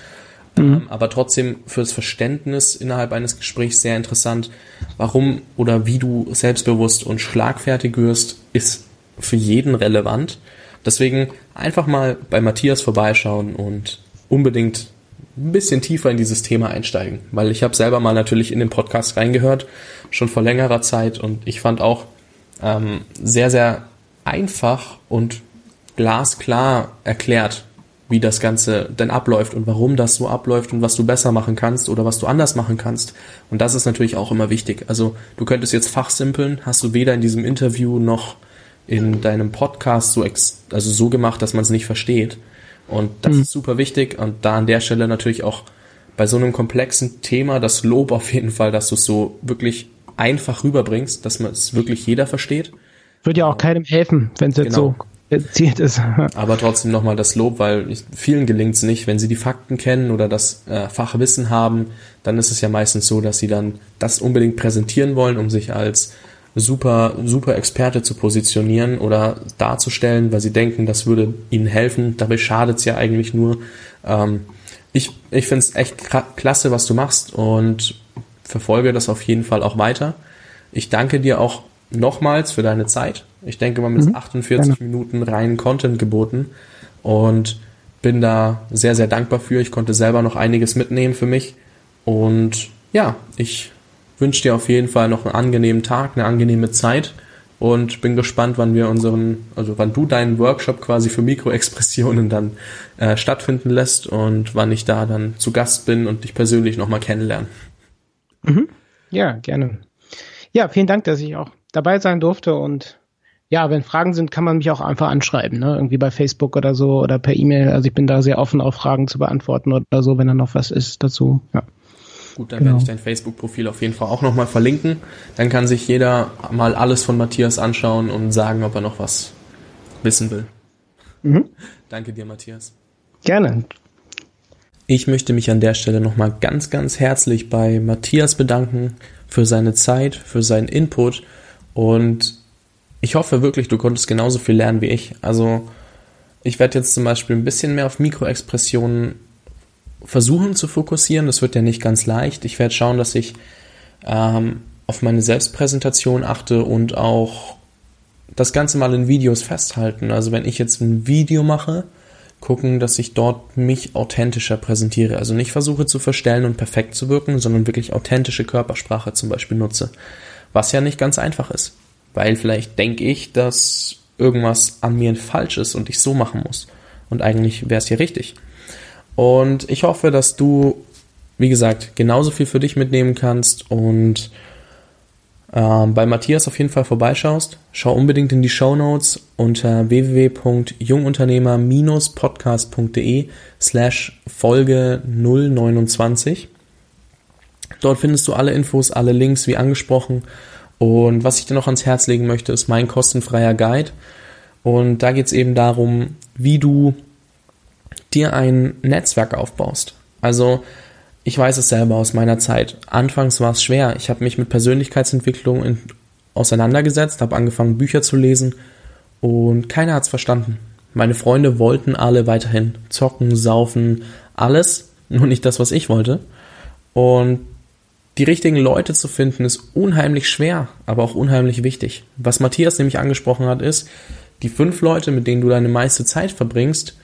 Mhm. Ähm, aber trotzdem fürs Verständnis innerhalb eines Gesprächs sehr interessant. Warum oder wie du selbstbewusst und schlagfertig wirst, ist für jeden relevant. Deswegen einfach mal bei Matthias vorbeischauen und unbedingt ein bisschen tiefer in dieses Thema einsteigen, weil ich habe selber mal natürlich in den Podcast reingehört, schon vor längerer Zeit und ich fand auch ähm, sehr, sehr einfach und glasklar erklärt, wie das Ganze denn abläuft und warum das so abläuft und was du besser machen kannst oder was du anders machen kannst. Und das ist natürlich auch immer wichtig. Also du könntest jetzt fachsimpeln, hast du weder in diesem Interview noch in deinem Podcast so, ex also so gemacht, dass man es nicht versteht. Und das mhm. ist super wichtig. Und da an der Stelle natürlich auch bei so einem komplexen Thema das Lob auf jeden Fall, dass du es so wirklich einfach rüberbringst, dass man es wirklich jeder versteht. Wird ja auch keinem helfen, wenn es jetzt genau. so erzielt ist. [laughs] Aber trotzdem nochmal das Lob, weil vielen gelingt es nicht, wenn sie die Fakten kennen oder das äh, Fachwissen haben, dann ist es ja meistens so, dass sie dann das unbedingt präsentieren wollen, um sich als super, super Experte zu positionieren oder darzustellen, weil sie denken, das würde ihnen helfen. Dabei schadet es ja eigentlich nur. Ähm, ich ich finde es echt klasse, was du machst und verfolge das auf jeden Fall auch weiter. Ich danke dir auch nochmals für deine Zeit. Ich denke mal mit mhm, 48 gerne. Minuten reinen Content geboten und bin da sehr, sehr dankbar für. Ich konnte selber noch einiges mitnehmen für mich und ja, ich wünsche dir auf jeden Fall noch einen angenehmen Tag, eine angenehme Zeit und bin gespannt, wann wir unseren, also wann du deinen Workshop quasi für Mikroexpressionen dann äh, stattfinden lässt und wann ich da dann zu Gast bin und dich persönlich nochmal kennenlernen. Mhm. Ja, gerne. Ja, vielen Dank, dass ich auch dabei sein durfte und ja, wenn Fragen sind, kann man mich auch einfach anschreiben, ne? irgendwie bei Facebook oder so oder per E-Mail. Also ich bin da sehr offen, auf Fragen zu beantworten oder so, wenn da noch was ist dazu. Ja. Gut, dann genau. werde ich dein Facebook-Profil auf jeden Fall auch nochmal verlinken. Dann kann sich jeder mal alles von Matthias anschauen und sagen, ob er noch was wissen will. Mhm. Danke dir, Matthias. Gerne. Ich möchte mich an der Stelle nochmal ganz, ganz herzlich bei Matthias bedanken für seine Zeit, für seinen Input und ich hoffe wirklich, du konntest genauso viel lernen wie ich. Also ich werde jetzt zum Beispiel ein bisschen mehr auf Mikroexpressionen versuchen zu fokussieren. Das wird ja nicht ganz leicht. Ich werde schauen, dass ich ähm, auf meine Selbstpräsentation achte und auch das Ganze mal in Videos festhalten. Also wenn ich jetzt ein Video mache, gucken, dass ich dort mich authentischer präsentiere. Also nicht versuche zu verstellen und perfekt zu wirken, sondern wirklich authentische Körpersprache zum Beispiel nutze. Was ja nicht ganz einfach ist weil vielleicht denke ich, dass irgendwas an mir falsch ist und ich so machen muss. Und eigentlich wäre es ja richtig. Und ich hoffe, dass du, wie gesagt, genauso viel für dich mitnehmen kannst und äh, bei Matthias auf jeden Fall vorbeischaust. Schau unbedingt in die Show Notes unter www.jungunternehmer-podcast.de slash Folge 029. Dort findest du alle Infos, alle Links, wie angesprochen und was ich dir noch ans Herz legen möchte, ist mein kostenfreier Guide. Und da geht es eben darum, wie du dir ein Netzwerk aufbaust. Also ich weiß es selber aus meiner Zeit. Anfangs war es schwer. Ich habe mich mit Persönlichkeitsentwicklung in, auseinandergesetzt, habe angefangen Bücher zu lesen und keiner hat es verstanden. Meine Freunde wollten alle weiterhin zocken, saufen, alles, nur nicht das, was ich wollte. Und die richtigen Leute zu finden ist unheimlich schwer, aber auch unheimlich wichtig. Was Matthias nämlich angesprochen hat, ist, die fünf Leute, mit denen du deine meiste Zeit verbringst,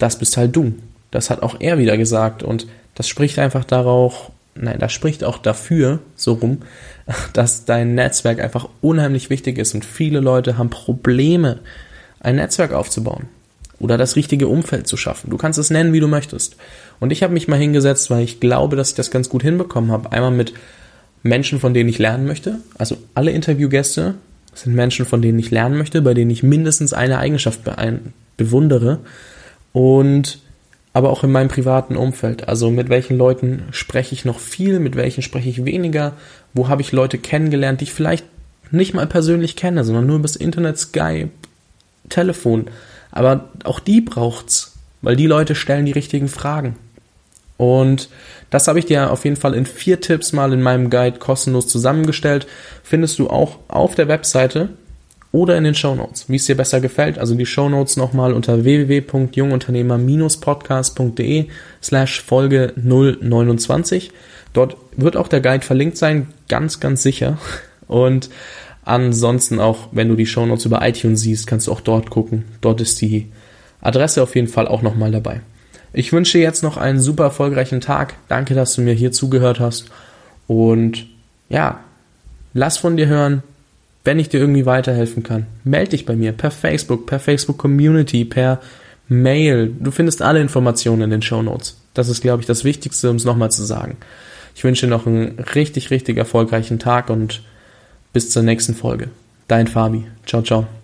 das bist halt du. Das hat auch er wieder gesagt und das spricht einfach darauf, nein, das spricht auch dafür, so rum, [laughs] dass dein Netzwerk einfach unheimlich wichtig ist und viele Leute haben Probleme, ein Netzwerk aufzubauen oder das richtige Umfeld zu schaffen. Du kannst es nennen, wie du möchtest. Und ich habe mich mal hingesetzt, weil ich glaube, dass ich das ganz gut hinbekommen habe. Einmal mit Menschen, von denen ich lernen möchte. Also alle Interviewgäste sind Menschen, von denen ich lernen möchte, bei denen ich mindestens eine Eigenschaft bewundere. Und aber auch in meinem privaten Umfeld. Also mit welchen Leuten spreche ich noch viel, mit welchen spreche ich weniger, wo habe ich Leute kennengelernt, die ich vielleicht nicht mal persönlich kenne, sondern nur übers Internet, Skype, Telefon. Aber auch die braucht's, weil die Leute stellen die richtigen Fragen. Und das habe ich dir auf jeden Fall in vier Tipps mal in meinem Guide kostenlos zusammengestellt. Findest du auch auf der Webseite oder in den Show Notes, wie es dir besser gefällt. Also die Show Notes nochmal unter www.jungunternehmer-podcast.de slash Folge 029. Dort wird auch der Guide verlinkt sein, ganz, ganz sicher. Und Ansonsten auch, wenn du die Shownotes über iTunes siehst, kannst du auch dort gucken. Dort ist die Adresse auf jeden Fall auch nochmal dabei. Ich wünsche dir jetzt noch einen super erfolgreichen Tag. Danke, dass du mir hier zugehört hast. Und ja, lass von dir hören, wenn ich dir irgendwie weiterhelfen kann. Meld dich bei mir per Facebook, per Facebook Community, per Mail. Du findest alle Informationen in den Show Notes. Das ist, glaube ich, das Wichtigste, um es nochmal zu sagen. Ich wünsche dir noch einen richtig, richtig erfolgreichen Tag und bis zur nächsten Folge. Dein Fabi. Ciao, ciao.